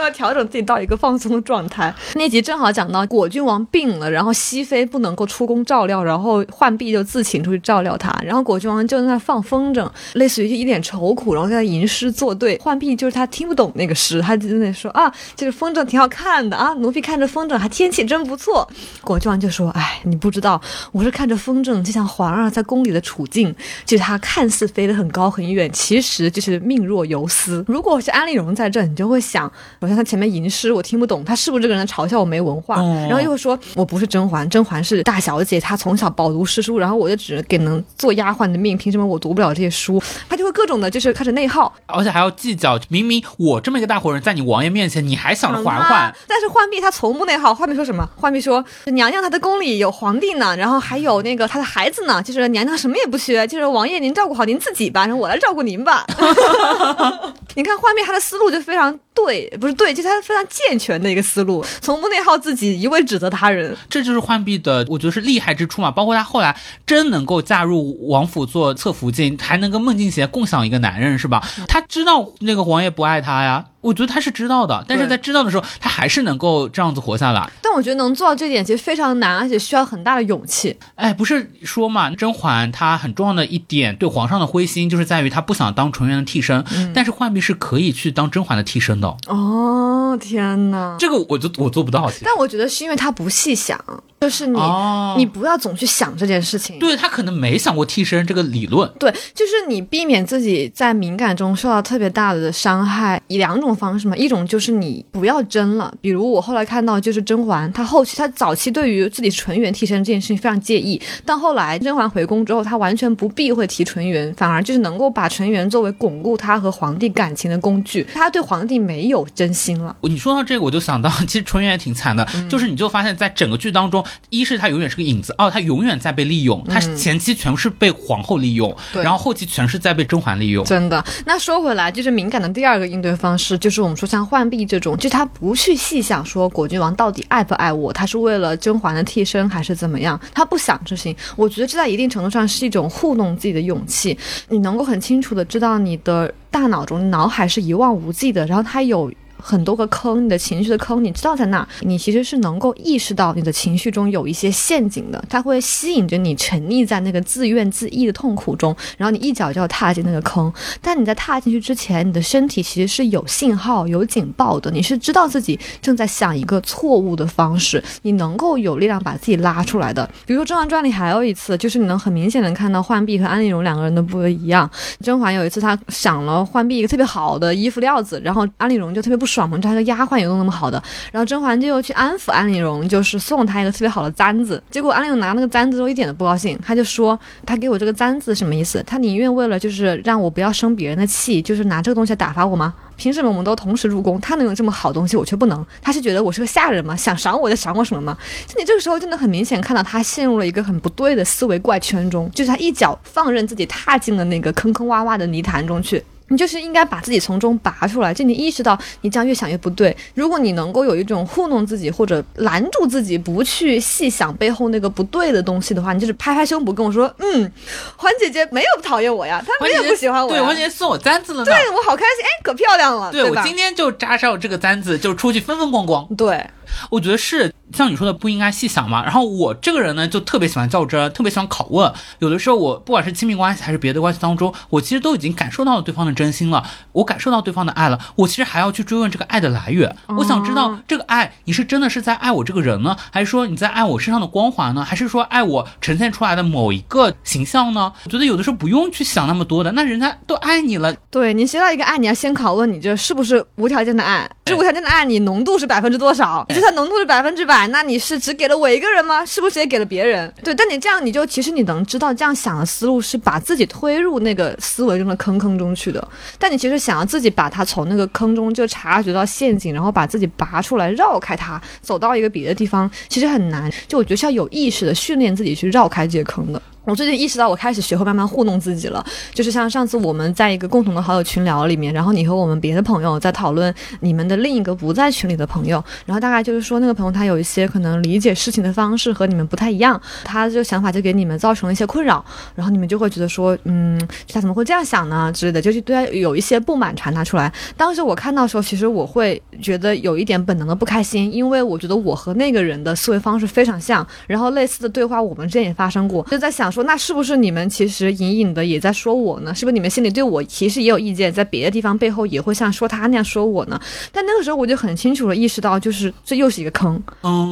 Speaker 1: 要调整自己到一个放松的状态。那集正好讲到果郡王病了，然后熹妃不能够出宫照料，然后浣碧就自请出去照料他，然后果郡王就在那放风筝，类似于就一脸愁苦，然后在吟诗作对。浣碧就是他听不懂那个诗，他就在那说啊，这个风筝挺好看的啊，奴婢看着风筝还天气真不错。果郡王就说，哎，你不知道，我是看着风筝，就像皇儿在宫里的处境，就是他看似飞得很高很远，其实就是命若游丝。如果是安陵容在这，你就会想，他前面吟诗我听不懂，他是不是这个人嘲笑我没文化？
Speaker 2: 哦
Speaker 1: 然后又说我不是甄嬛，甄嬛是大小姐，她从小饱读诗书，然后我就只给能做丫鬟的命，凭什么我读不了这些书？他就会各种的，就是开始内耗。
Speaker 2: 而且还要计较，明明我这么一个大活人，在你王爷面前，你还想着嬛嬛，
Speaker 1: 但是浣碧她从不内耗。浣碧说什么？浣碧说娘娘她的宫里有皇帝呢，然后还有那个她的孩子呢，就是娘娘什么也不缺，就是王爷您照顾好您自己吧，然后我来照顾您吧。你看浣碧她的思路就非常对，不是对，就是她非常健全的一个思路，从不内耗自己，一味指责他人。
Speaker 2: 这就是浣碧的，我觉得是厉害之处嘛。包括她后来真能够嫁入王府做侧福晋，还能跟孟静娴共享一个男人，是吧？她知道那个王爷不爱她呀，我觉得他是知道的，但是在知道的时候，他还是能够这样子活下来。
Speaker 1: 但我觉得能做到这点其实非常难，而且需要很大的勇气。
Speaker 2: 哎，不是说嘛，甄嬛她很重要的一点对皇上的灰心，就是在于她不想当纯元的替身，但是浣碧是可以去当甄嬛的替身的。
Speaker 1: 哦，天哪！
Speaker 2: 这个我就我做不到，
Speaker 1: 但我觉得是因为他不细想，就是你、
Speaker 2: 哦
Speaker 1: 你不要总去想这件事情。
Speaker 2: 对他可能没想过替身这个理论。
Speaker 1: 对，就是你避免自己在敏感中受到特别大的伤害，以两种方式嘛，一种就是你不要争了，比如我后来看到就是甄嬛，她后期她早期对于自己纯元替身这件事情非常介意，但后来甄嬛回宫之后，她完全不避讳提纯元，反而就是能够把纯元作为巩固她和皇帝感情的工具，她对皇帝没有真心了。
Speaker 2: 你说到这个，我就想到，其实纯元也挺惨的，
Speaker 1: 嗯
Speaker 2: 就是你就发现，在整个剧当中，一是他永远是个影子，二他永远在被利用，他前期全部是被皇后利用，
Speaker 1: 嗯
Speaker 2: 然后后期全是在被甄嬛利用。
Speaker 1: 真的。那说回来，就是敏感的第二个应对方式，就是我们说像浣碧这种，就他不去细想说果郡王到底爱不爱我，他是为了甄嬛的替身还是怎么样，他不想这些。我觉得这在一定程度上是一种糊弄自己的勇气。你能够很清楚的知道你的大脑中脑海是一望无际的，然后他有。很多个坑，你的情绪的坑，你知道在那儿，你其实是能够意识到你的情绪中有一些陷阱的，它会吸引着你沉溺在那个自怨自艾的痛苦中，然后你一脚就要踏进那个坑。但你在踏进去之前，你的身体其实是有信号、有警报的，你是知道自己正在想一个错误的方式，你能够有力量把自己拉出来的。比如说《甄嬛传》里还有一次，就是你能很明显的看到浣碧和安陵容两个人的不一样。甄嬛有一次她想了浣碧一个特别好的衣服料子，然后安陵容就特别不爽嘛，她个丫鬟也都那么好的，然后甄嬛就又去安抚安陵容，就是送她一个特别好的簪子。结果安陵容拿那个簪子之后一点都不高兴，她就说她给我这个簪子什么意思？她宁愿为了就是让我不要生别人的气，就是拿这个东西来打发我吗？凭什么我们都同时入宫，他能有这么好东西，我却不能？他是觉得我是个下人吗？想赏我就赏我什么吗？就你这个时候真的很明显看到他陷入了一个很不对的思维怪圈中，就是他一脚放任自己踏进了那个坑坑洼洼的泥潭中去。你就是应该把自己从中拔出来，就你意识到你这样越想越不对。如果你能够有一种糊弄自己或者拦住自己，不去细想背后那个不对的东西的话，你就是拍拍胸脯跟我说：“嗯，环姐姐没有讨厌我呀，她没有不喜欢我。”
Speaker 2: 对，环姐姐送我簪子了，
Speaker 1: 对我好开心，哎，可漂亮了。
Speaker 2: 对我今天就扎上这个簪子，就出去风风光光。
Speaker 1: 对。
Speaker 2: 我觉得是像你说的不应该细想嘛。然后我这个人呢，就特别喜欢较真，特别喜欢拷问。有的时候我不管是亲密关系还是别的关系当中，我其实都已经感受到了对方的真心了，我感受到对方的爱了。我其实还要去追问这个爱的来源。我想知道这个爱，你是真的是在爱我这个人呢，还是说你在爱我身上的光环呢，还是说爱我呈现出来的某一个形象呢？我觉得有的时候不用去想那么多的，那人家都爱你了。
Speaker 1: 对你学到一个爱，你要先拷问你这是不是无条件的爱？是无条件的爱，你浓度是百分之多少？就算浓度是百分之百，那你是只给了我一个人吗？是不是也给了别人？对，但你这样，你就其实你能知道，这样想的思路是把自己推入那个思维中的坑坑中去的。但你其实想要自己把它从那个坑中就察觉到陷阱，然后把自己拔出来，绕开它，走到一个别的地方，其实很难。就我觉得是要有意识的训练自己去绕开这些坑的。我最近意识到，我开始学会慢慢糊弄自己了。就是像上次我们在一个共同的好友群聊里面，然后你和我们别的朋友在讨论你们的另一个不在群里的朋友，然后大概就是说那个朋友他有一些可能理解事情的方式和你们不太一样，他这个想法就给你们造成了一些困扰，然后你们就会觉得说，嗯，他怎么会这样想呢之类的，就是对他有一些不满传达出来。当时我看到的时候，其实我会觉得有一点本能的不开心，因为我觉得我和那个人的思维方式非常像，然后类似的对话我们之前也发生过，就在想说。那是不是你们其实隐隐的也在说我呢？是不是你们心里对我其实也有意见，在别的地方背后也会像说他那样说我呢？但那个时候我就很清楚的意识到，就是这又是一个坑，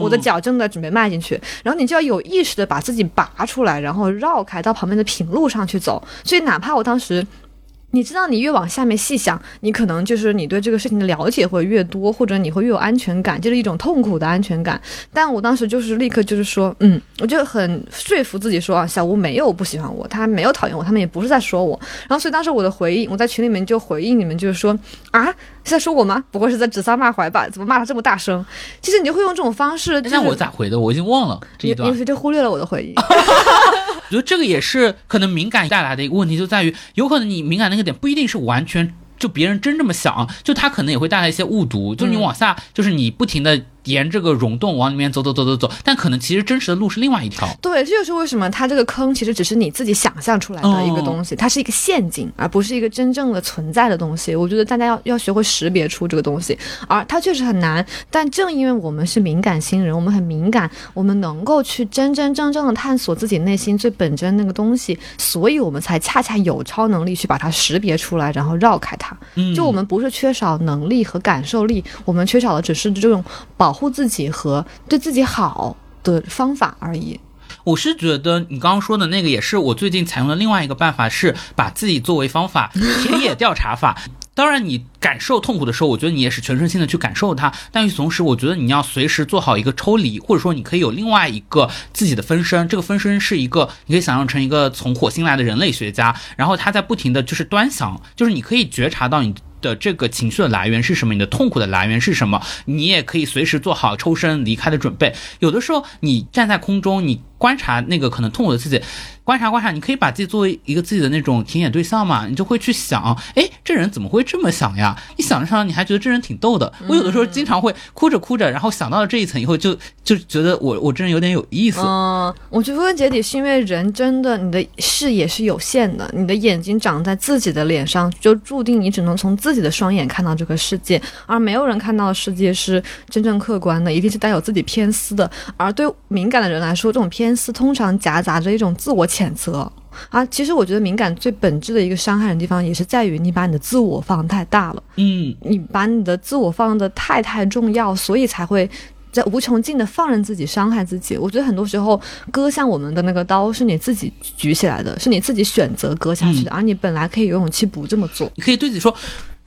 Speaker 1: 我的脚正在准备迈进去，然后你就要有意识的把自己拔出来，然后绕开到旁边的平路上去走。所以哪怕我当时。你知道，你越往下面细想，你可能就是你对这个事情的了解会越多，或者你会越有安全感，就是一种痛苦的安全感。但我当时就是立刻就是说，嗯，我就很说服自己说啊，小吴没有不喜欢我，他没有讨厌我，他们也不是在说我。然后，所以当时我的回应，我在群里面就回应你们，就是说啊，是在说我吗？不会是在指桑骂槐吧？怎么骂他这么大声？其实你就会用这种方式。
Speaker 2: 那我咋回的？我已经忘了这一段。
Speaker 1: 你就忽略了我的回应。
Speaker 2: 我觉得这个也是可能敏感带来的一个问题，就在于有可能你敏感那个点不一定是完全就别人真这么想，就他可能也会带来一些误读，就你往下就是你不停的。沿这个溶洞往里面走走走走走，但可能其实真实的路是另外一条。
Speaker 1: 对，这就是为什么它这个坑其实只是你自己想象出来的一个东西，它是一个陷阱，而不是一个真正的存在的东西。我觉得大家要要学会识别出这个东西，而它确实很难。但正因为我们是敏感新人，我们很敏感，我们能够去真真正正的探索自己内心最本真那个东西，所以我们才恰恰有超能力去把它识别出来，然后绕开它。嗯就我们不是缺少能力和感受力，我们缺少的只是这种保。护自己和对自己好的方法而已。
Speaker 2: 我是觉得你刚刚说的那个也是我最近采用的另外一个办法，是把自己作为方法，田野调查法。当然，你感受痛苦的时候，我觉得你也是全身心的去感受它。但与此同时，我觉得你要随时做好一个抽离，或者说你可以有另外一个自己的分身。这个分身是一个，你可以想象成一个从火星来的人类学家，然后他在不停的就是端详，就是你可以觉察到你。的这个情绪的来源是什么？你的痛苦的来源是什么？你也可以随时做好抽身离开的准备。有的时候，你站在空中，你观察那个可能痛苦的自己，观察观察，你可以把自己作为一个自己的那种田野对象嘛，你就会去想，哎，这人怎么会这么想呀？你想着想着，你还觉得这人挺逗的。我有的时候经常会哭着哭着，然后想到了这一层以后，就就觉得我我这人有点有意思。
Speaker 1: 嗯，我觉得归根结底是因为人真的你的视野是有限的，你的眼睛长在自己的脸上，就注定你只能从自己的双眼看到这个世界，而没有人看到的世界是真正客观的，一定是带有自己偏私的。而对敏感的人来说，这种偏私通常夹杂着一种自我谴责。啊，其实我觉得敏感最本质的一个伤害的地方，也是在于你把你的自我放太大了，
Speaker 2: 嗯，
Speaker 1: 你把你的自我放得太太重要，所以才会在无穷尽的放任自己伤害自己。我觉得很多时候割向我们的那个刀是你自己举起来的，是你自己选择割下去的，而你本来可以有勇气不这么做。
Speaker 2: 你可以对自己说。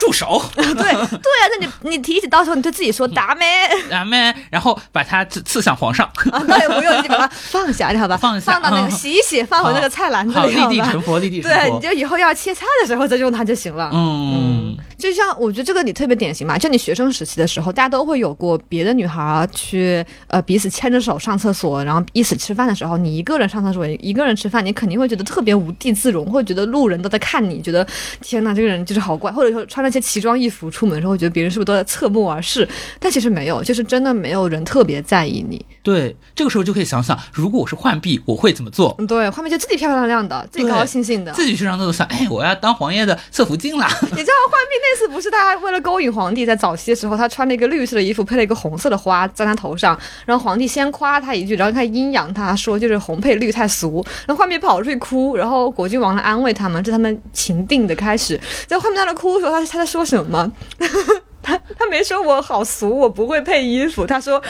Speaker 2: 住手！
Speaker 1: 对对啊，那你你提起刀时候，你对自己说达咩
Speaker 2: 达咩？然后把它刺刺向皇上。
Speaker 1: 啊，那也不用，你把它放下，好吧？
Speaker 2: 放下，
Speaker 1: 放到那个洗一洗，放回那个菜篮子里。
Speaker 2: 好，立地成佛，立地成佛。
Speaker 1: 对，你就以后要切菜的时候再用它就行了。
Speaker 2: 嗯，
Speaker 1: 就像我觉得这个你特别典型嘛，就你学生时期的时候，大家都会有过别的女孩去呃彼此牵着手上厕所，然后一起吃饭的时候，你一个人上厕所，一个人吃饭，你肯定会觉得特别无地自容，会觉得路人都在看你，觉得天哪，这个人就是好怪，或者说穿那些奇装异服。出门的时候，觉得别人是不是都在侧目而视？但其实没有，就是真的没有人特别在意你。
Speaker 2: 对，这个时候就可以想想，如果我是浣碧，我会怎么做？
Speaker 1: 对，浣碧就自己漂漂亮亮的，自己高高兴兴的，
Speaker 2: 自己去上厕所想，哎，我要当黄爷的侧福晋了。
Speaker 1: 你知道浣碧那次不是他为了勾引皇帝，在早期的时候，他穿了一个绿色的衣服，配了一个红色的花在他头上，然后皇帝先夸他一句，然后他阴阳他说就是红配绿太俗，然后画面跑出去哭，然后果郡王来安慰他们，这他们情定的开始。在画面在那哭的时候，他他在说什么？他他没说我好俗，我不会配衣服。他说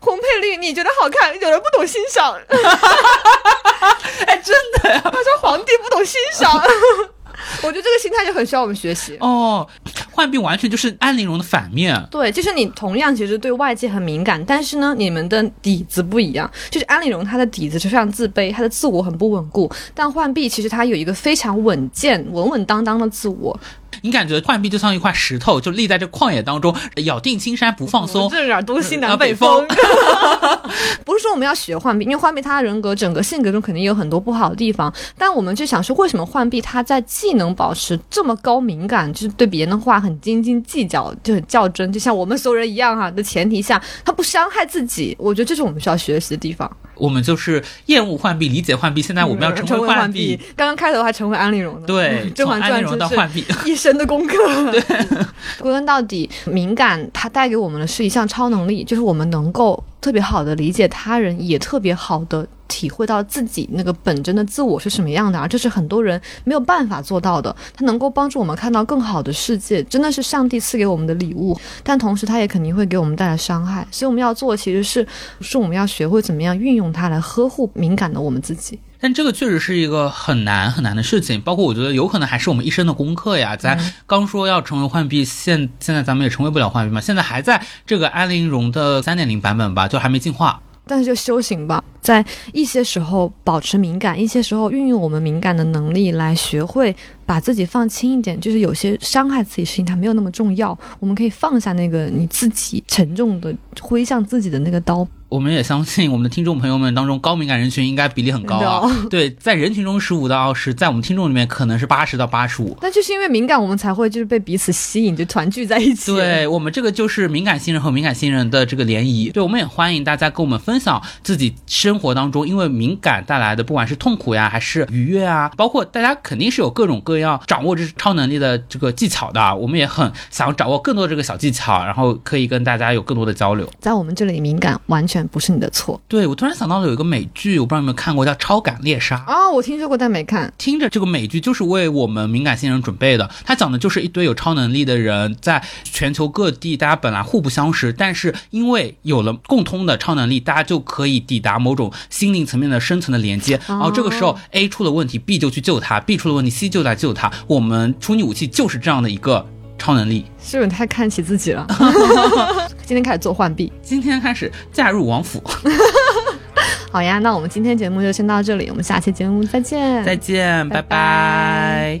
Speaker 1: 红配绿，你觉得好看，有人不懂欣赏。
Speaker 2: 哎，真的呀？他
Speaker 1: 说皇帝不懂欣赏。我觉得这个心态就很需要我们学习
Speaker 2: 哦。浣碧完全就是安陵容的反面。
Speaker 1: 对，就是你同样其实对外界很敏感，但是呢，你们的底子不一样。就是安陵容她的底子是非常自卑，她的自我很不稳固，但浣碧其实她有一个非常稳健、稳稳当当的自我。
Speaker 2: 你感觉浣碧就像一块石头，就立在这旷野当中，咬定青山不放松。
Speaker 1: 这有点东西南北风。不是说我们要学浣碧，因为浣碧她的人格整个性格中肯定有很多不好的地方。但我们就想说，为什么浣碧她在既能保持这么高敏感，就是对别人的话很斤斤计较，就很较真，就像我们所有人一样哈的前提下，她不伤害自己。我觉得这是我们需要学习的地方。
Speaker 2: 我们就是厌恶浣碧，理解浣碧。现在我们要
Speaker 1: 成
Speaker 2: 为浣碧。
Speaker 1: 刚刚开头还成为安陵容的。
Speaker 2: 对，
Speaker 1: 甄嬛传
Speaker 2: 到浣碧，
Speaker 1: 一生的功课。
Speaker 2: 对，
Speaker 1: 归根到底，敏感它带给我们的是一项超能力，就是我们能够特别好的理解他人，也特别好的体会到自己那个本真的自我是什么样的，而这是很多人没有办法做到的。它能够帮助我们看到更好的世界，真的是上帝赐给我们的礼物。但同时，它也肯定会给我们带来伤害。所以我们要做，其实是是我们要学会怎么样运用它来呵护敏感的我们自己。
Speaker 2: 但这个确实是一个很难很难的事情，包括我觉得有可能还是我们一生的功课呀。咱刚说要成为浣碧，现现在咱们也成为不了浣碧嘛，现在还在这个安陵容的三点零版本吧，都还没进化。
Speaker 1: 但是就修行吧，在一些时候保持敏感，一些时候运用我们敏感的能力来学会把自己放轻一点。就是有些伤害自己事情，它没有那么重要，我们可以放下那个你自己沉重的挥向自己的那个刀。
Speaker 2: 我们也相信我们的听众朋友们当中高敏感人群应该比例很高啊。对，在人群中十五到二十，在我们听众里面可能是八十到八十五。
Speaker 1: 那就是因为敏感，我们才会就是被彼此吸引，就团聚在一起。
Speaker 2: 对我们这个就是敏感新人和敏感新人的这个联谊。对，我们也欢迎大家跟我们分享自己生活当中因为敏感带来的，不管是痛苦呀，还是愉悦啊，包括大家肯定是有各种各样掌握这超能力的这个技巧的。我们也很想掌握更多这个小技巧，然后可以跟大家有更多的交流。
Speaker 1: 在我们这里，敏感完全不是你的错。
Speaker 2: 对，我突然想到了有一个美剧，我不知道有没有看过，叫《超感猎杀》
Speaker 1: 啊，我听说过但没看。
Speaker 2: 听着这个美剧就是为我们敏感性人准备的，它讲的就是一堆有超能力的人，在全球各地，大家本来互不相识，但是因为有了共通的超能力，大家就可以抵达某种心灵层面的深层的连接。然后这个时候 A 出了问题，B 就去救他；B 出了问题，C 就来救他。我们处女武器就是这样的一个超能力。
Speaker 1: 是不是太看起自己了？今天开始做浣碧，
Speaker 2: 今天开始嫁入王府。
Speaker 1: 好呀，那我们今天节目就先到这里，我们下期节目再见，
Speaker 2: 再见，拜拜。